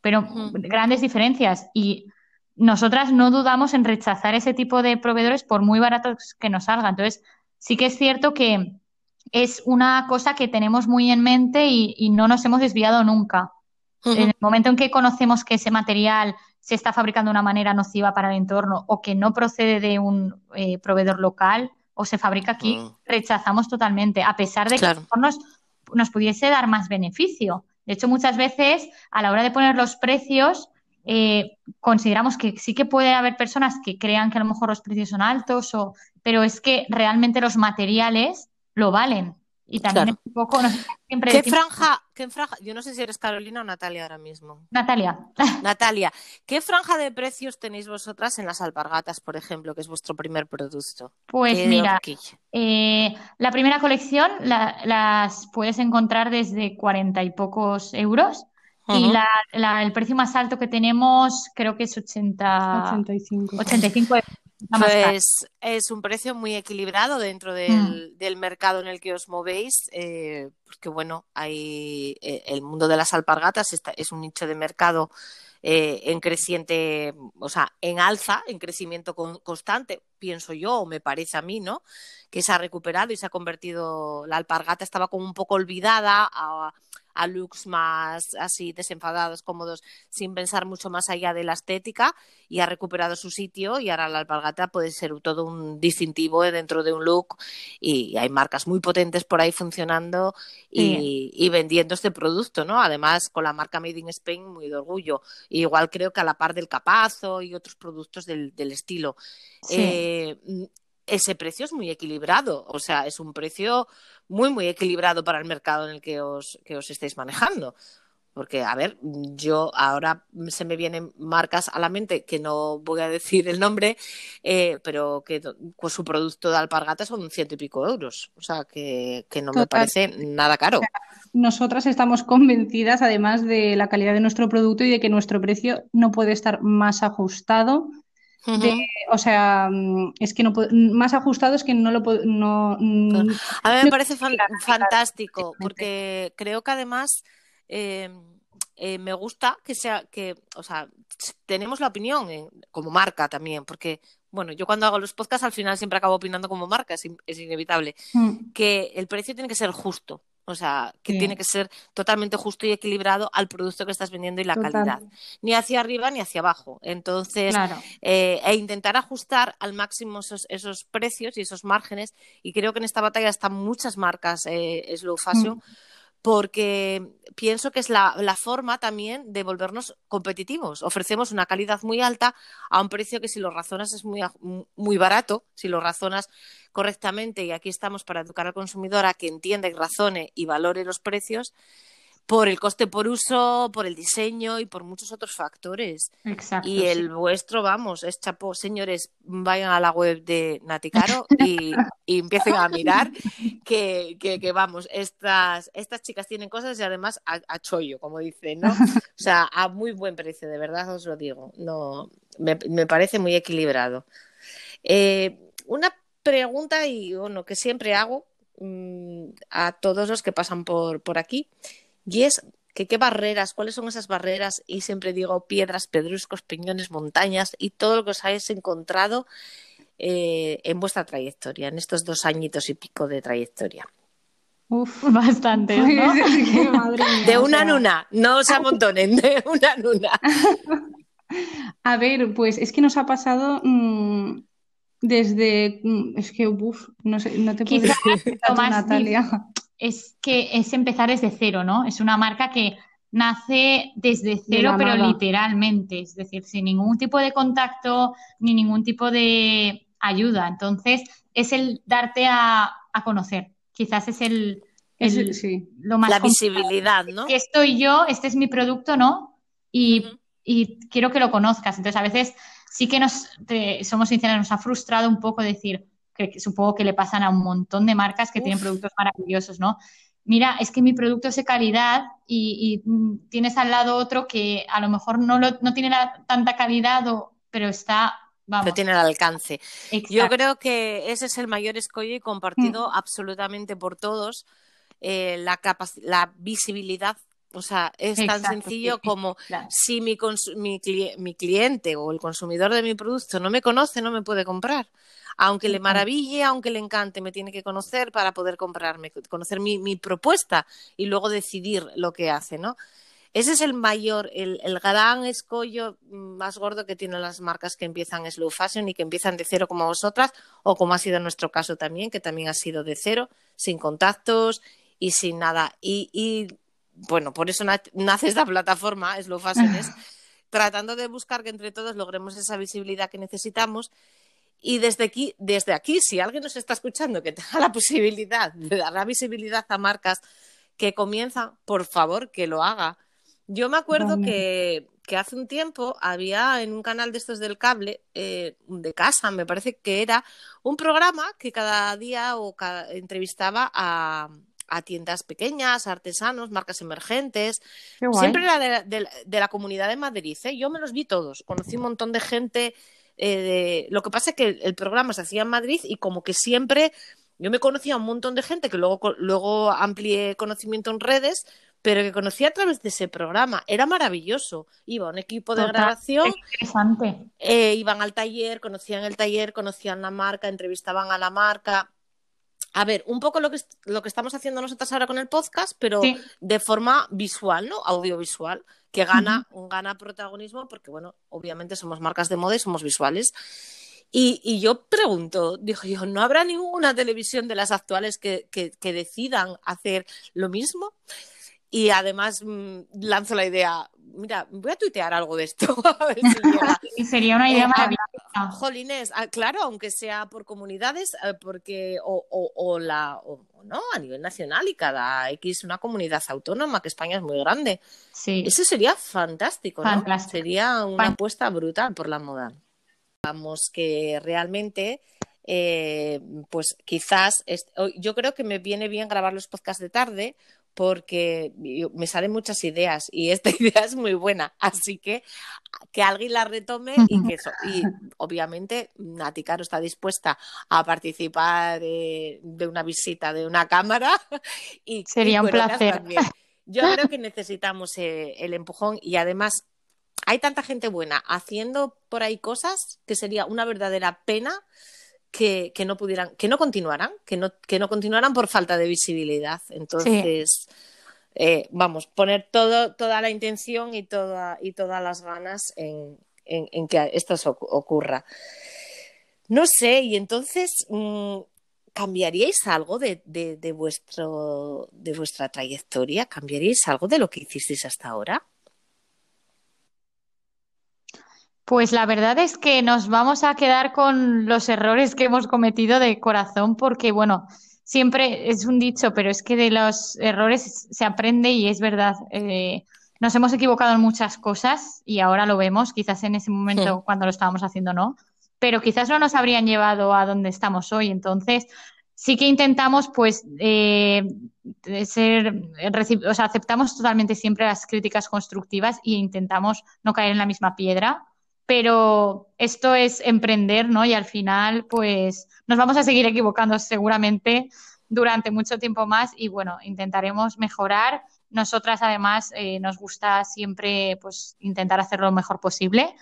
[SPEAKER 3] pero grandes diferencias. Y nosotras no dudamos en rechazar ese tipo de proveedores por muy baratos que nos salgan. Entonces, sí que es cierto que es una cosa que tenemos muy en mente y, no nos hemos desviado nunca. En el momento en que conocemos que ese material se está fabricando de una manera nociva para el entorno o que no procede de un eh, proveedor local o se fabrica aquí, rechazamos totalmente, a pesar de que nos, nos pudiese dar más beneficio. De hecho, muchas veces a la hora de poner los precios, eh, consideramos que sí que puede haber personas que crean que a lo mejor los precios son altos, o, pero es que realmente los materiales lo valen. Y también un poco,
[SPEAKER 1] siempre ¿Qué franja, ¿Qué franja? Yo no sé si eres Carolina o Natalia ahora mismo.
[SPEAKER 3] Natalia. [laughs]
[SPEAKER 1] Natalia, ¿qué franja de precios tenéis vosotras en las alpargatas, por ejemplo, que es vuestro primer producto?
[SPEAKER 3] Pues mira, eh, la primera colección las puedes encontrar desde cuarenta y pocos euros. Y la, el precio más alto que tenemos creo que es 80, 85. 85 euros.
[SPEAKER 1] Pues es un precio muy equilibrado dentro del, mm. mercado en el que os movéis, eh, porque bueno, hay eh, el mundo de las alpargatas es un nicho de mercado eh, en creciente, o sea, en alza, en crecimiento constante, pienso yo, o me parece a mí, ¿no? Que se ha recuperado y se ha convertido, la alpargata estaba como un poco olvidada a, a looks más así desenfadados, cómodos, sin pensar mucho más allá de la estética y ha recuperado su sitio y ahora la alpargata puede ser todo un distintivo dentro de un look y hay marcas muy potentes por ahí funcionando y, vendiendo este producto, ¿no? Además con la marca Made in Spain muy de orgullo. igual creo que a la par del capazo y otros productos del, estilo. Eh, ese precio es muy equilibrado, o sea, es un precio muy, muy equilibrado para el mercado en el que os, que os estáis manejando. Porque, a ver, yo ahora se me vienen marcas a la mente que no voy a decir el nombre, eh, pero que pues, su producto de alpargata son ciento y pico euros. O sea, que, no me parece nada caro.
[SPEAKER 2] Nosotras estamos convencidas, además de la calidad de nuestro producto y de que nuestro precio no puede estar más ajustado o sea, mm, es que no más ajustado es que no lo puedo. No,
[SPEAKER 1] mm, a mí me parece fantástico, porque creo que además em, eh, me gusta que sea, que, o sea, tenemos la opinión como marca también, porque, bueno, yo cuando hago los podcasts al final siempre acabo opinando como marca, es, es inevitable, mm. que el precio tiene que ser justo. O sea, que tiene que ser totalmente justo y equilibrado al producto que estás vendiendo y la calidad. Ni hacia arriba ni hacia abajo. Entonces, eh, e intentar ajustar al máximo esos, precios y esos márgenes. Y creo que en esta batalla están muchas marcas eh, slow fashion. Mm porque pienso que es la, forma también de volvernos competitivos. Ofrecemos una calidad muy alta a un precio que si lo razonas es muy, muy barato, si lo razonas correctamente, y aquí estamos para educar al consumidor a que entienda y razone y valore los precios, por el coste por uso, por el diseño y por muchos otros factores.
[SPEAKER 3] Exacto,
[SPEAKER 1] y el vuestro, vamos, es chapo. Señores, vayan a la web de Naticaro [laughs] y, y empiecen a mirar que, que, vamos, estas, estas chicas tienen cosas y además a, chollo, como dicen, ¿no? [laughs] O sea, a muy buen precio, de verdad os lo digo. No, me, me parece muy equilibrado. Eh, una pregunta y bueno, que siempre hago mm, a todos los que pasan por, por aquí y es que qué barreras, cuáles son esas barreras, y siempre digo piedras, pedruscos, peñones, montañas y todo lo que os hayáis encontrado eh, en vuestra trayectoria, en estos dos añitos y pico de trayectoria.
[SPEAKER 3] Uf, [laughs] bastante. ¿no?
[SPEAKER 1] de una en una, no se amontonen, de una en una.
[SPEAKER 2] A ver, pues es que nos ha pasado mm, desde. Mm, es que, uff, no sé, no te puedo decir, [laughs] Natalia
[SPEAKER 3] es que es empezar desde cero, ¿no? Es una marca que nace desde cero, pero literalmente, es decir, sin ningún tipo de contacto ni ningún tipo de ayuda. Entonces, es el darte a, conocer. Quizás es el, lo más
[SPEAKER 1] la visibilidad, ¿no?
[SPEAKER 3] Que estoy yo, este es mi producto, ¿no? Y, quiero que lo conozcas. Entonces, a veces sí que nos, somos sinceros, nos ha frustrado un poco decir, que supongo que le pasan a un montón de marcas que tienen productos maravillosos, ¿no? Mira, es que mi producto es de calidad y, mm, tienes al lado otro que a lo mejor no, no tiene tanta calidad, pero está Vamos.
[SPEAKER 1] Pero tiene el alcance. Yo creo que ese es el mayor escollo y compartido mm. absolutamente por todos, eh, la, la visibilidad o sea, es tan sencillo como si mi, mi, cliente o el consumidor de mi producto no me conoce, no me puede comprar. Aunque le maraville, aunque le encante, me tiene que conocer para poder comprarme, conocer mi, mi propuesta y luego decidir lo que hace, ¿no? Ese es el mayor, el, el, gran escollo más gordo que tienen las marcas que empiezan slow fashion y que empiezan de cero como vosotras, o como ha sido nuestro caso también, que también ha sido de cero, sin contactos y sin nada. Y, y bueno, por eso nace esta plataforma, Slow Fashion, [laughs] tratando de buscar que entre todos logremos esa visibilidad que necesitamos. Y desde aquí, desde aquí, si alguien nos está escuchando que tenga la posibilidad de dar la visibilidad a marcas que comienzan, por favor, que lo haga. Yo me acuerdo que, hace un tiempo había en un canal de estos del cable, eh, de casa, me parece que era, un programa que cada día o entrevistaba a, a tiendas pequeñas, artesanos, marcas emergentes. Siempre era de, la comunidad de Madrid. ¿eh? Yo me los vi todos. Conocí un montón de gente. Eh, Lo que pasa es que el, programa se hacía en Madrid y como que siempre yo me conocía a un montón de gente que luego, luego amplié conocimiento en redes, pero que conocía a través de ese programa. Era maravilloso. Iba un equipo de grabación. Eh, iban al taller, conocían el taller, conocían la marca, entrevistaban a la marca a ver, un poco lo que, lo que estamos haciendo nosotras ahora con el podcast, pero de forma visual, ¿no? Audiovisual, que gana, gana protagonismo porque, bueno, obviamente somos marcas de moda y somos visuales. Y, y, yo pregunto, dijo yo, ¿no habrá ninguna televisión de las actuales que, que, que decidan hacer lo mismo? Y además mm, lanzo la idea, mira, voy a tuitear algo de esto. [laughs] [laughs]
[SPEAKER 3] y sería una idea eh, maravillosa.
[SPEAKER 1] Jolines, ah, claro, aunque sea por comunidades, eh, porque, o, o, la, o, no, a nivel nacional y cada X una comunidad autónoma, que España es muy grande.
[SPEAKER 3] Sí.
[SPEAKER 1] Eso sería fantástico, ¿no? Sería una apuesta brutal por la moda. Vamos, que realmente eh, pues quizás yo creo que me viene bien grabar los podcasts de tarde porque me salen muchas ideas y esta [laughs] idea es muy buena. Así que que alguien la retome y que eso, y obviamente Nati Caro está dispuesta a participar de una visita de una cámara [laughs] y
[SPEAKER 3] sería un placer.
[SPEAKER 1] Yo creo que [laughs] necesitamos eh, el empujón y además hay tanta gente buena haciendo por ahí cosas que sería una verdadera pena que, no pudieran, que no continuaran, que no, que no continuaran por falta de visibilidad. Entonces, eh, vamos, poner todo, toda la intención y, toda, y todas las ganas en, que esto ocurra. No sé, y entonces, mm, ¿cambiaríais algo de, de, vuestro, de vuestra trayectoria? ¿Cambiaríais algo de lo que hicisteis hasta ahora?
[SPEAKER 3] Pues la verdad es que nos vamos a quedar con los errores que hemos cometido de corazón, porque bueno, siempre es un dicho, pero es que de los errores se aprende y es verdad. Eh, nos hemos equivocado en muchas cosas y ahora lo vemos, quizás en ese momento cuando lo estábamos haciendo no, pero quizás no nos habrían llevado a donde estamos hoy. Entonces, sí que intentamos, pues, eh, ser, o sea, aceptamos totalmente siempre las críticas constructivas e intentamos no caer en la misma piedra pero esto es emprender, ¿no? Y al final, pues nos vamos a seguir equivocando seguramente durante mucho tiempo más y bueno, intentaremos mejorar. Nosotras además eh, nos gusta siempre pues intentar hacerlo lo mejor posible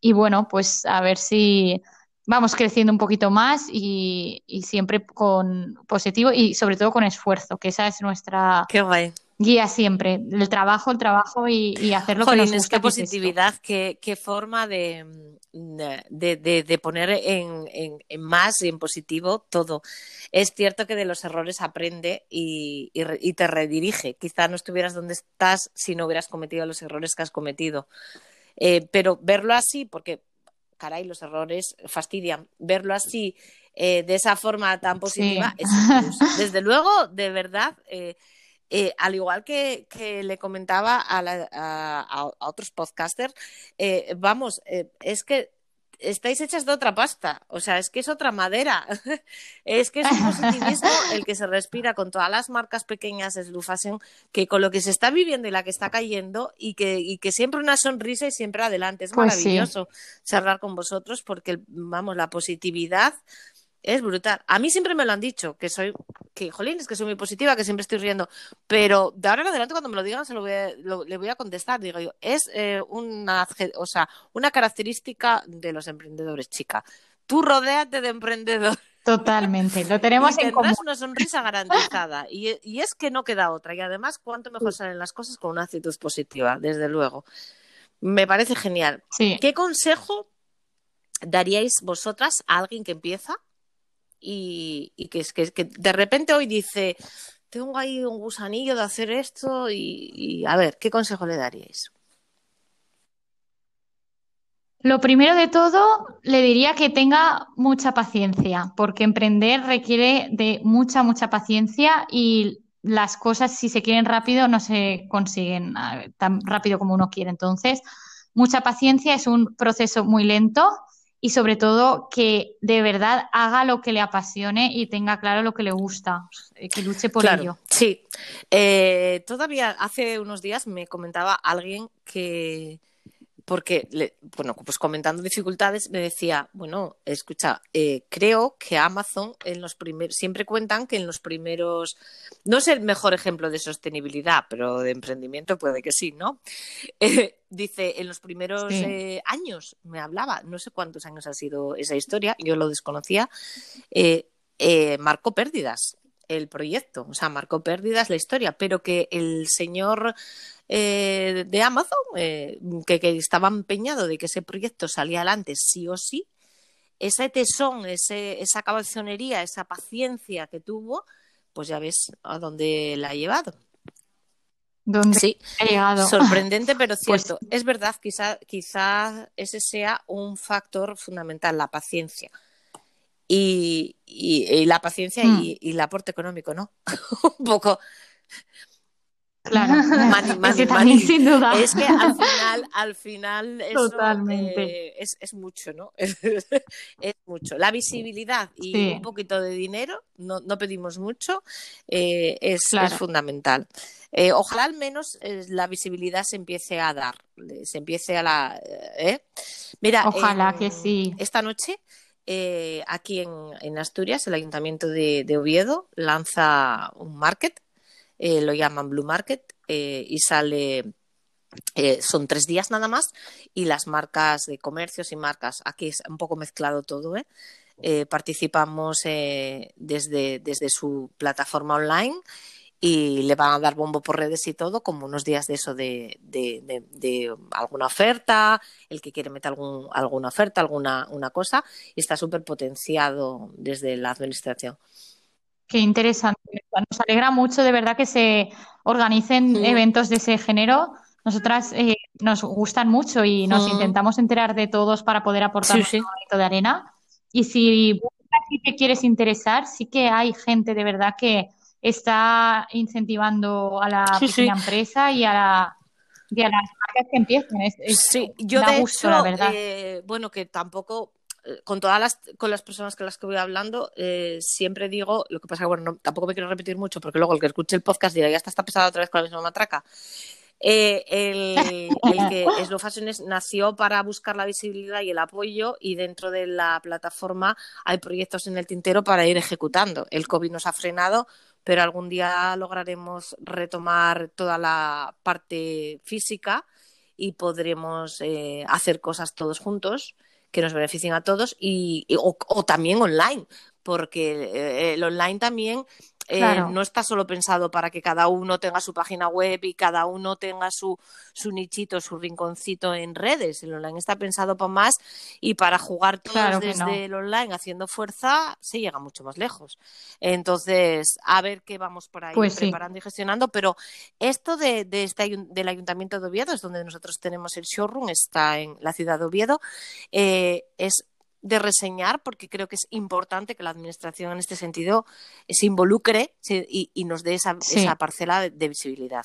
[SPEAKER 3] y bueno, pues a ver si vamos creciendo un poquito más y, y siempre con positivo y sobre todo con esfuerzo, que esa es nuestra,
[SPEAKER 1] Qué guay
[SPEAKER 3] guía siempre. El trabajo, el trabajo y, y hacer lo que nos gusta.
[SPEAKER 1] qué positividad, qué, qué, forma de, de, de, poner en, en, más y en positivo todo. Es cierto que de los errores aprende y, y, te redirige. Quizá no estuvieras donde estás si no hubieras cometido los errores que has cometido. Eh, pero verlo así, porque, caray, los errores fastidian, verlo así, eh, de esa forma tan positiva, es [laughs] Desde luego, de verdad, eh, eh, al igual que, le comentaba a, otros podcasters, eh, vamos, eh, es que estáis hechas de otra pasta, o sea, es que es otra madera, [laughs] es que es un positivismo el que se respira con todas las marcas pequeñas de Slufasión, que con lo que se está viviendo y la que está cayendo, y que, que siempre una sonrisa y siempre adelante. Es pues maravilloso charlar con vosotros porque, vamos, la positividad es brutal. A mí siempre me lo han dicho, que soy, que jolín, es que soy muy positiva, que siempre estoy riendo. Pero de ahora en adelante, cuando me lo digan, se lo voy le voy a contestar. Digo yo, es eh, una, o sea, una característica de los emprendedores, chica. Tú rodéate de emprendedor.
[SPEAKER 3] Totalmente, lo tenemos
[SPEAKER 1] y
[SPEAKER 3] en común.
[SPEAKER 1] una sonrisa garantizada. Y, y, es que no queda otra. Y además, cuánto mejor salen las cosas con una actitud positiva, desde luego. Me parece genial. ¿Qué consejo daríais vosotras a alguien que empieza? Y, que, que, que de repente hoy dice, tengo ahí un gusanillo de hacer esto y, a ver, ¿qué consejo le daríais?
[SPEAKER 3] Lo primero de todo, le diría que tenga mucha paciencia, porque emprender requiere de mucha, mucha paciencia y las cosas, si se quieren rápido, no se consiguen tan rápido como uno quiere. Entonces, mucha paciencia es un proceso muy lento y sobre todo que de verdad haga lo que le apasione y tenga claro lo que le gusta, eh, que luche por ello.
[SPEAKER 1] Sí, eh, todavía hace unos días me comentaba alguien que, porque, bueno, pues comentando dificultades, me decía, bueno, escucha, eh, creo que Amazon en los primeros, siempre cuentan que en los primeros, no es el mejor ejemplo de sostenibilidad, pero de emprendimiento puede que sí, ¿no? [laughs] Eh, dice, en los primeros eh, años, me hablaba, no sé cuántos años ha sido esa historia, yo lo desconocía, marcó pérdidas el proyecto, o sea, marcó pérdidas la historia, pero que el señor eh, de Amazon, eh, que, estaba empeñado de que ese proyecto salía adelante sí o sí, ese tesón, ese, esa cabezonería, esa paciencia que tuvo, pues ya ves a dónde la ha llevado.
[SPEAKER 3] ¿Dónde
[SPEAKER 1] sí,
[SPEAKER 3] ha llegado?
[SPEAKER 1] Sorprendente, pero [laughs] pues cierto. Es verdad, quizá, quizá ese sea un factor fundamental, la paciencia. Y, y, la paciencia y, hmm. y, el aporte económico, ¿no? [laughs] un poco
[SPEAKER 3] Claro,
[SPEAKER 1] Money, money,
[SPEAKER 3] también,
[SPEAKER 1] money.
[SPEAKER 3] sin duda.
[SPEAKER 1] Es que al [laughs] final, al final eso,
[SPEAKER 3] Totalmente.
[SPEAKER 1] eh, es, es mucho, ¿no? [laughs] es mucho. La visibilidad y
[SPEAKER 3] Sí.
[SPEAKER 1] un poquito de dinero, no, no pedimos mucho, eh, es,
[SPEAKER 3] Claro.
[SPEAKER 1] es fundamental. Eh, ojalá al menos la visibilidad se empiece a dar, se empiece a la... Mira,
[SPEAKER 3] Ojalá que sí.
[SPEAKER 1] Esta noche, eh, aquí en, Asturias, el Ayuntamiento de, de Oviedo lanza un market, eh, lo llaman Blue Market, eh, y sale, son tres días nada más, y las marcas de comercios y marcas, aquí es un poco mezclado todo, participamos desde, desde su plataforma online y le van a dar bombo por redes y todo, como unos días de eso de, de- de- de alguna oferta, el que quiere meter algún, alguna oferta, alguna una cosa, y está súper potenciado desde la administración.
[SPEAKER 3] Qué interesante. Nos alegra mucho de verdad que se organicen eventos de ese género. Nosotras eh, nos gustan mucho y nos
[SPEAKER 1] Mm.
[SPEAKER 3] intentamos enterar de todos para poder aportar
[SPEAKER 1] Sí, sí.
[SPEAKER 3] granito de arena. Y si que quieres interesar, sí que hay gente de verdad que está incentivando a la
[SPEAKER 1] Sí,
[SPEAKER 3] pequeña
[SPEAKER 1] sí.
[SPEAKER 3] empresa y a la y a las marcas que empiezan. Es, es-
[SPEAKER 1] Sí, yo
[SPEAKER 3] da
[SPEAKER 1] de
[SPEAKER 3] gusto,
[SPEAKER 1] hecho,
[SPEAKER 3] la verdad.
[SPEAKER 1] eh, bueno, que tampoco, eh, con todas las, con las personas con las que voy hablando, eh, siempre digo, lo que pasa que, bueno, no- tampoco me quiero repetir mucho, porque luego el que escuche el podcast dirá, ya está, está pesado otra vez con la misma matraca. Eh, el, [laughs] el que Slow Fashion nació para buscar la visibilidad y el apoyo y dentro de la plataforma hay proyectos en el tintero para ir ejecutando. El COVID nos ha frenado, pero algún día lograremos retomar toda la parte física y podremos eh, hacer cosas todos juntos que nos beneficien a todos y, y- o, también online, porque eh, el online también eh,
[SPEAKER 3] Claro.
[SPEAKER 1] no está solo pensado para que cada uno tenga su página web y cada uno tenga su, su nichito, su rinconcito en redes. El online está pensado para más y para jugar todos
[SPEAKER 3] Claro
[SPEAKER 1] desde
[SPEAKER 3] no.
[SPEAKER 1] el online haciendo fuerza se llega mucho más lejos. Entonces, a ver qué vamos por ahí
[SPEAKER 3] Pues sí.
[SPEAKER 1] preparando y gestionando, pero esto de, de este del Ayuntamiento de Oviedo, es donde nosotros tenemos el showroom, está en la ciudad de Oviedo, eh, es de reseñar porque creo que es importante que la Administración en este sentido se involucre y, y nos dé esa,
[SPEAKER 3] Sí.
[SPEAKER 1] esa parcela de, de visibilidad.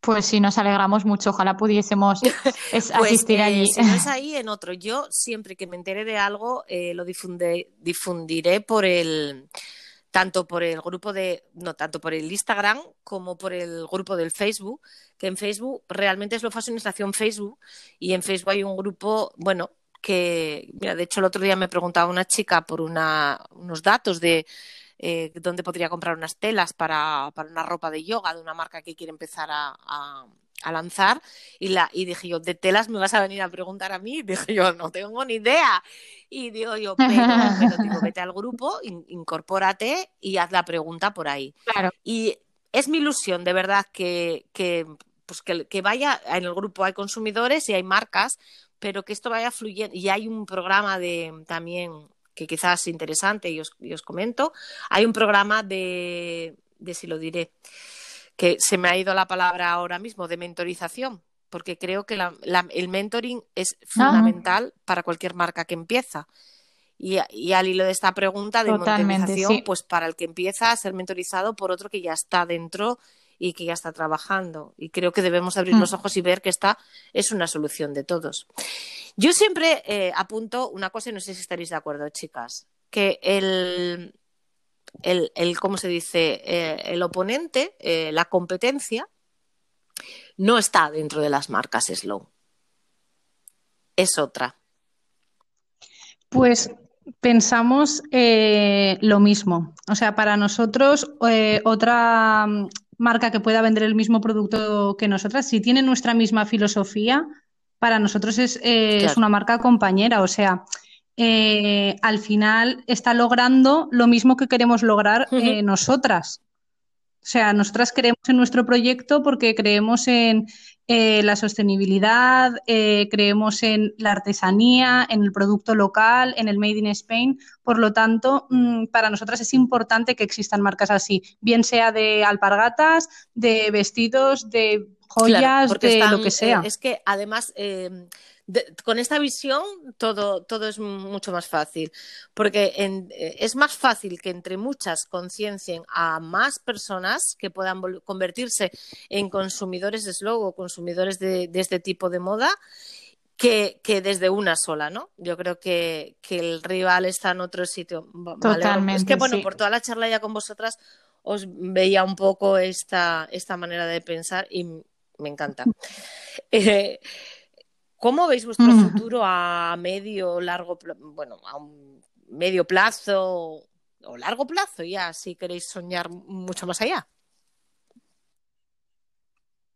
[SPEAKER 3] Pues sí, nos alegramos mucho. Ojalá pudiésemos [laughs] es-
[SPEAKER 1] Pues
[SPEAKER 3] asistir
[SPEAKER 1] eh,
[SPEAKER 3] allí.
[SPEAKER 1] si no es [laughs] ahí, en otro. Yo siempre que me entere de algo eh, lo difunde- difundiré por el tanto por el grupo de no tanto por el Instagram como por el grupo del Facebook que en Facebook realmente es lo fácil nació en Facebook y en Facebook hay un grupo bueno que mira de hecho el otro día me preguntaba una chica por una, unos datos de eh, dónde podría comprar unas telas para, para una ropa de yoga de una marca que quiere empezar a- a lanzar y, la, y dije yo, ¿de telas me vas a venir a preguntar a mí? [laughs] Dije yo, no tengo ni idea. Y digo yo, pero, pero digo, vete al grupo, in- incorpórate y haz la pregunta por ahí.
[SPEAKER 3] Claro,
[SPEAKER 1] Y es mi ilusión, de verdad, que, que, pues que, que vaya, en el grupo hay consumidores y hay marcas, pero que esto vaya fluyendo. Y hay un programa de también que quizás es interesante y os, y os comento. Hay un programa de, de, si lo diré, que se me ha ido la palabra ahora mismo, de mentorización, porque creo que la- la- el mentoring es fundamental para cualquier marca que empieza. Y, y al hilo de esta pregunta de
[SPEAKER 3] Totalmente,
[SPEAKER 1] mentorización,
[SPEAKER 3] sí.
[SPEAKER 1] pues para el que empieza a ser mentorizado por otro que ya está dentro y que ya está trabajando. Y creo que debemos abrir
[SPEAKER 3] Mm.
[SPEAKER 1] los ojos y ver que esta es una solución de todos. Yo siempre eh, apunto una cosa y no sé si estaréis de acuerdo, chicas, que el, el, el ¿cómo se dice? Eh, el oponente, eh, la competencia, no está dentro de las marcas Slow. Es otra.
[SPEAKER 2] Pues pensamos eh, lo mismo. O sea, para nosotros, otra marca que pueda vender el mismo producto que nosotras, si tiene nuestra misma filosofía, para nosotros es, es una marca compañera. O sea, eh, al final está logrando lo mismo que queremos lograr eh, nosotras. O sea, nosotras creemos en nuestro proyecto porque creemos en eh, la sostenibilidad, creemos en la artesanía, en el producto local, en el Made in Spain. Por lo tanto, mm, para nosotras es importante que existan marcas así, bien sea de alpargatas, de vestidos, de joyas de lo que sea.
[SPEAKER 1] es que además con esta visión todo, todo es mucho más fácil, porque eh, es más fácil que entre muchas conciencien a más personas que puedan convertirse en consumidores de slow o consumidores de, este tipo de moda. Que, desde una sola, ¿no? Yo creo que, el rival está en otro sitio.
[SPEAKER 3] Totalmente.
[SPEAKER 1] Es que, bueno, por toda la charla ya con vosotras os veía un poco esta, esta manera de pensar y me encanta. [laughs] Eh, ¿Cómo veis vuestro futuro a medio, largo, bueno, a un medio plazo o largo plazo ya, si queréis soñar mucho más allá?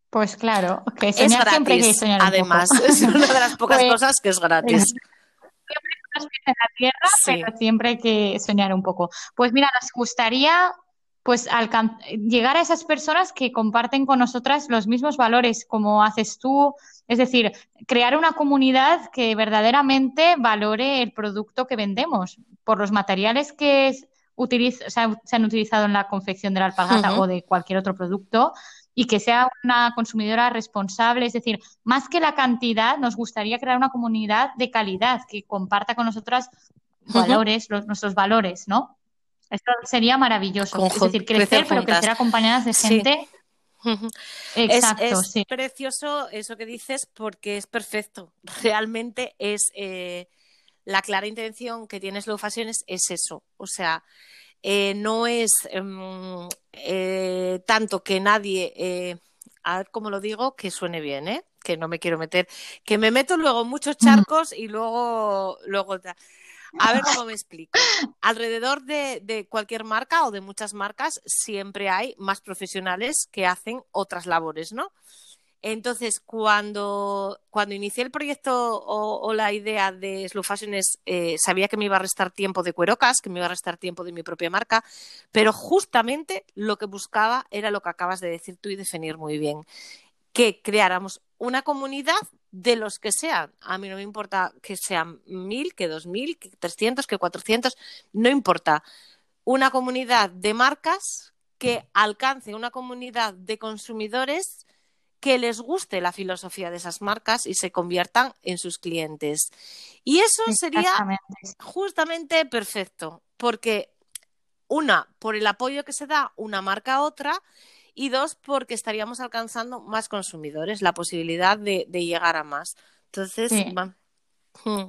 [SPEAKER 3] Pues claro, que soñar siempre hay que soñar
[SPEAKER 1] Además, [laughs] es una de las pocas [laughs] pues, cosas que es gratis. [laughs]
[SPEAKER 3] Siempre en la tierra, pero siempre hay que soñar un poco. Pues mira, nos gustaría pues llegar a esas personas que comparten con nosotras los mismos valores como haces tú, es decir, crear una comunidad que verdaderamente valore el producto que vendemos por los materiales que se han utilizado en la confección de la alpargata o de cualquier otro producto y que sea una consumidora responsable, es decir, más que la cantidad, nos gustaría crear una comunidad de calidad que comparta con nosotras valores, nuestros valores, ¿no? Esto sería maravilloso. es decir, crecer, pero crecer acompañadas de gente.
[SPEAKER 1] Exacto, es, precioso eso que dices porque es perfecto. [laughs] Realmente es eh, la clara intención que tienes Slow Fashion es, eso. O sea, eh, no es em, eh, tanto que nadie, a ver cómo lo digo, que suene bien, ¿eh? que no me quiero meter, que me meto luego muchos charcos y luego, luego a ver cómo me explico. Alrededor de, cualquier marca o de muchas marcas siempre hay más profesionales que hacen otras labores, ¿no? Entonces, cuando, cuando inicié el proyecto o, la idea de Slow Fashion eh, sabía que me iba a restar tiempo de Cuerocas, que me iba a restar tiempo de mi propia marca, pero justamente lo que buscaba era lo que acabas de decir tú y definir muy bien, que creáramos una comunidad de los que sean. A mí no me importa que sean mil, que dos mil, que trescientos, que cuatrocientos, no importa. Una comunidad de marcas que alcance una comunidad de consumidores que les guste la filosofía de esas marcas y se conviertan en sus clientes. Y eso sería justamente perfecto, porque una, por el apoyo que se da una marca a otra, y dos, porque estaríamos alcanzando más consumidores, la posibilidad de, llegar a más. Entonces,
[SPEAKER 3] hmm.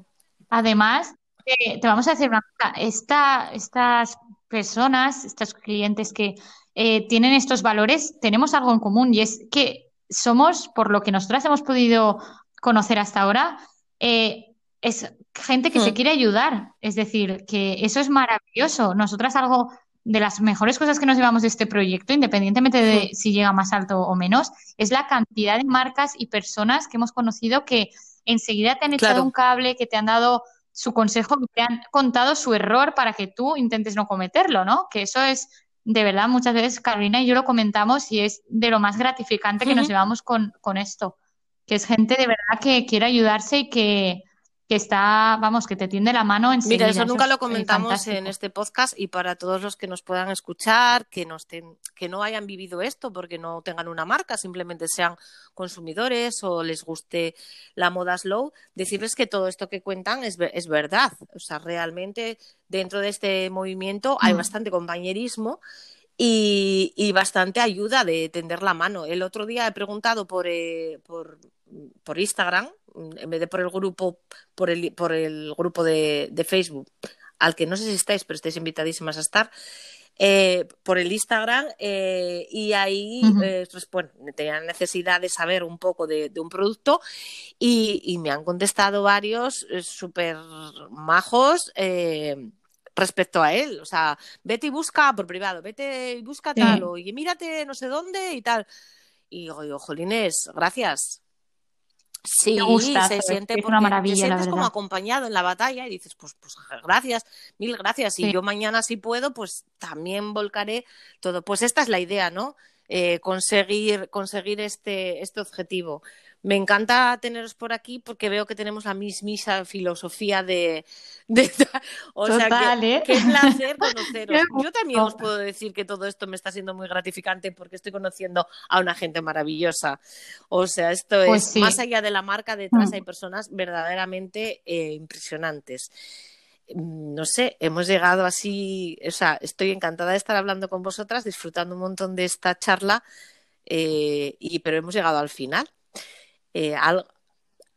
[SPEAKER 3] además, eh, te vamos a decir una cosa, estas personas, estos clientes que eh, tienen estos valores, tenemos algo en común y es que somos, por lo que nosotras hemos podido conocer hasta ahora, eh, es gente que se hmm. quiere ayudar. Es decir, que eso es maravilloso. Nosotras algo de las mejores cosas que nos llevamos de este proyecto, independientemente de si llega más alto o menos, es la cantidad de marcas y personas que hemos conocido que enseguida te han echado un cable, que te han dado su consejo, que te han contado su error para que tú intentes no cometerlo, ¿no? Que eso es, de verdad, muchas veces Carolina y yo lo comentamos y es de lo más gratificante que nos llevamos con, con esto, que es gente de verdad que quiere ayudarse y que, que está, vamos, que te tiende la mano en
[SPEAKER 1] Mira, eso nunca lo comentamos en este podcast y para todos los que nos puedan escuchar, que, no que no hayan vivido esto porque no tengan una marca, simplemente sean consumidores o les guste la moda slow, decirles que todo esto que cuentan es, es verdad. O sea, realmente dentro de este movimiento hay mm. bastante compañerismo y, bastante ayuda de tender la mano. El otro día he preguntado por, eh, por, por Instagram en vez de por el grupo, por el, por el grupo de, Facebook, al que no sé si estáis, pero estáis invitadísimas a estar, eh, por el Instagram eh, y ahí eh, pues, bueno, tenía necesidad de saber un poco de, un producto y, me han contestado varios súper majos respecto a él. O sea, vete y busca por privado, vete y busca tal, o y mírate no sé dónde y tal. Y digo, jolines, gracias. Sí, se siente
[SPEAKER 3] es una maravilla, te
[SPEAKER 1] sientes como acompañado en la batalla y dices, pues, pues gracias, mil gracias. Y yo mañana si puedo, pues también volcaré todo. Pues esta es la idea, ¿no? eh, conseguir, conseguir este, este objetivo. Me encanta teneros por aquí porque veo que tenemos la mismisa filosofía de... o sea, que, ¿eh? qué placer [laughs] conoceros. Yo también os puedo decir que todo esto me está siendo muy gratificante porque estoy conociendo a una gente maravillosa. O sea, esto pues es, más allá de la marca, detrás mm. hay personas verdaderamente eh, impresionantes mm, no sé, hemos llegado así, o sea, estoy encantada de estar hablando con vosotras, disfrutando un montón de esta charla, eh, y, pero hemos llegado al final. Eh, algo...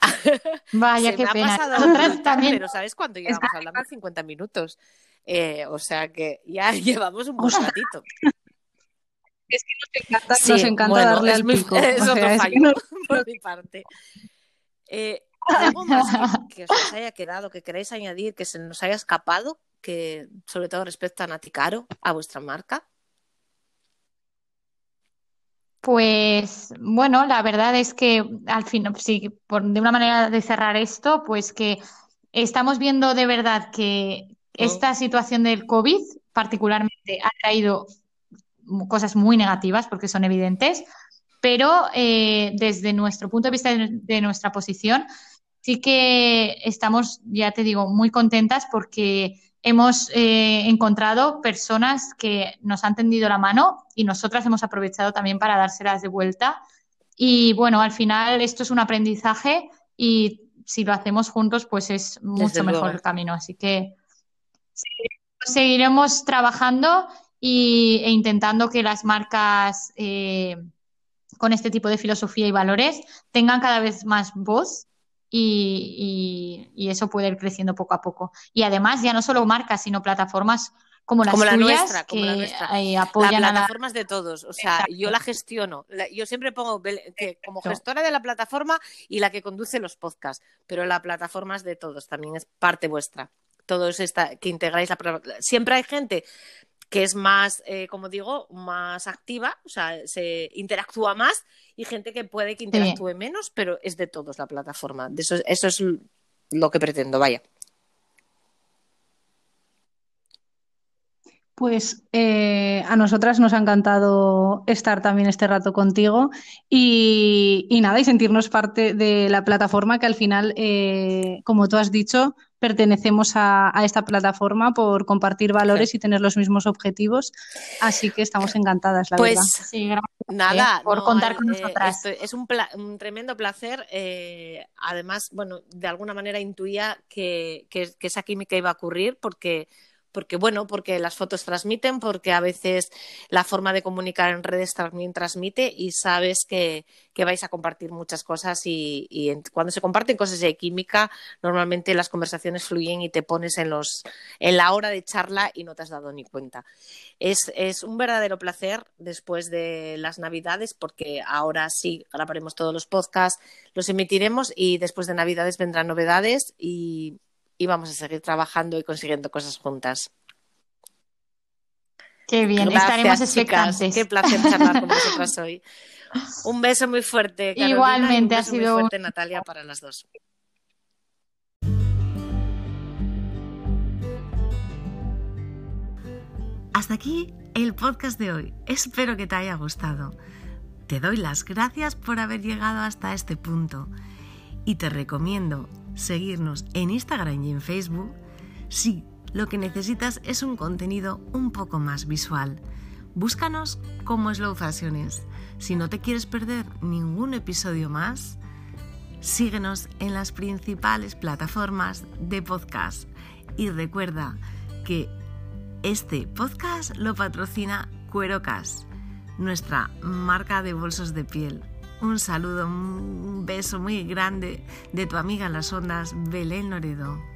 [SPEAKER 1] [laughs]
[SPEAKER 3] Vaya, qué pena. [laughs]
[SPEAKER 1] también... Pero ¿sabes cuánto llevamos hablando? 50 minutos. Eh, o sea que ya [laughs] llevamos un buen ratito.
[SPEAKER 2] Es que nos encanta, nos encanta darle al pico.
[SPEAKER 1] Es otro fallo por mi parte. Eh, ¿Algo más que, os haya quedado, que queráis añadir, que se nos haya escapado, que sobre todo respecto a Naticaro, a vuestra marca?
[SPEAKER 3] Pues bueno, la verdad es que al fin, sí, por, de una manera de cerrar esto, pues que estamos viendo de verdad que esta situación del COVID particularmente ha traído cosas muy negativas porque son evidentes, pero eh, desde nuestro punto de vista de, nuestra posición, sí que estamos, ya te digo, muy contentas porque hemos eh, encontrado personas que nos han tendido la mano y nosotras hemos aprovechado también para dárselas de vuelta. Y bueno, al final esto es un aprendizaje y si lo hacemos juntos, pues es mucho mejor el camino. Así que seguiremos trabajando y, e intentando que las marcas eh, con este tipo de filosofía y valores tengan cada vez más voz y, eso puede ir creciendo poco a poco. Y además, ya no solo marcas, sino plataformas como las
[SPEAKER 1] la
[SPEAKER 3] nuestra,
[SPEAKER 1] que como la nuestra. Eh, apoyan plataformas de todos. O sea, yo la gestiono. yo siempre pongo que como gestora de la plataforma y la que conduce los podcasts, pero la plataforma es de todos, también es parte vuestra. Todos esta, que integráis la Siempre hay gente que es más, eh, como digo, más activa, o sea, se interactúa más y gente que puede que interactúe menos, pero es de todos la plataforma. De eso, eso es lo que pretendo, vaya.
[SPEAKER 2] Pues eh, a nosotras nos ha encantado estar también este rato contigo y, nada, y sentirnos parte de la plataforma que al final, eh, como tú has dicho, pertenecemos a, esta plataforma por compartir valores y tener los mismos objetivos. Así que estamos encantadas, la
[SPEAKER 1] pues,
[SPEAKER 2] verdad.
[SPEAKER 1] Sí, nada, por contar con eh, nosotras. es un, un, tremendo placer. además, bueno, de alguna manera intuía que, que esa química iba a ocurrir porque porque bueno, porque las fotos transmiten, porque a veces la forma de comunicar en redes también transmite y sabes que, vais a compartir muchas cosas y, cuando se comparten cosas de química, normalmente las conversaciones fluyen y te pones en, los, en la hora de charla y no te has dado ni cuenta. Es, es un verdadero placer después de las Navidades, porque ahora sí grabaremos todos los podcasts, los emitiremos y después de Navidades vendrán novedades y y vamos a seguir trabajando y consiguiendo cosas juntas.
[SPEAKER 3] Qué bien, estaremos expectantes.
[SPEAKER 1] Qué placer charlar con [laughs] vosotras hoy. Un beso muy fuerte.
[SPEAKER 3] Igualmente, ha sido
[SPEAKER 1] muy fuerte, Natalia, para las dos. Hasta aquí el podcast de hoy. Espero que te haya gustado. Te doy las gracias por haber llegado hasta este punto y te recomiendo seguirnos en Instagram y en Facebook si lo que necesitas es un contenido un poco más visual. Búscanos como Slow Fashions. Si no te quieres perder ningún episodio más, síguenos en las principales plataformas de podcast. Y recuerda que este podcast lo patrocina Cuerocas, nuestra marca de bolsos de piel. Un saludo, un beso muy grande de tu amiga en las ondas, Belén Loredo.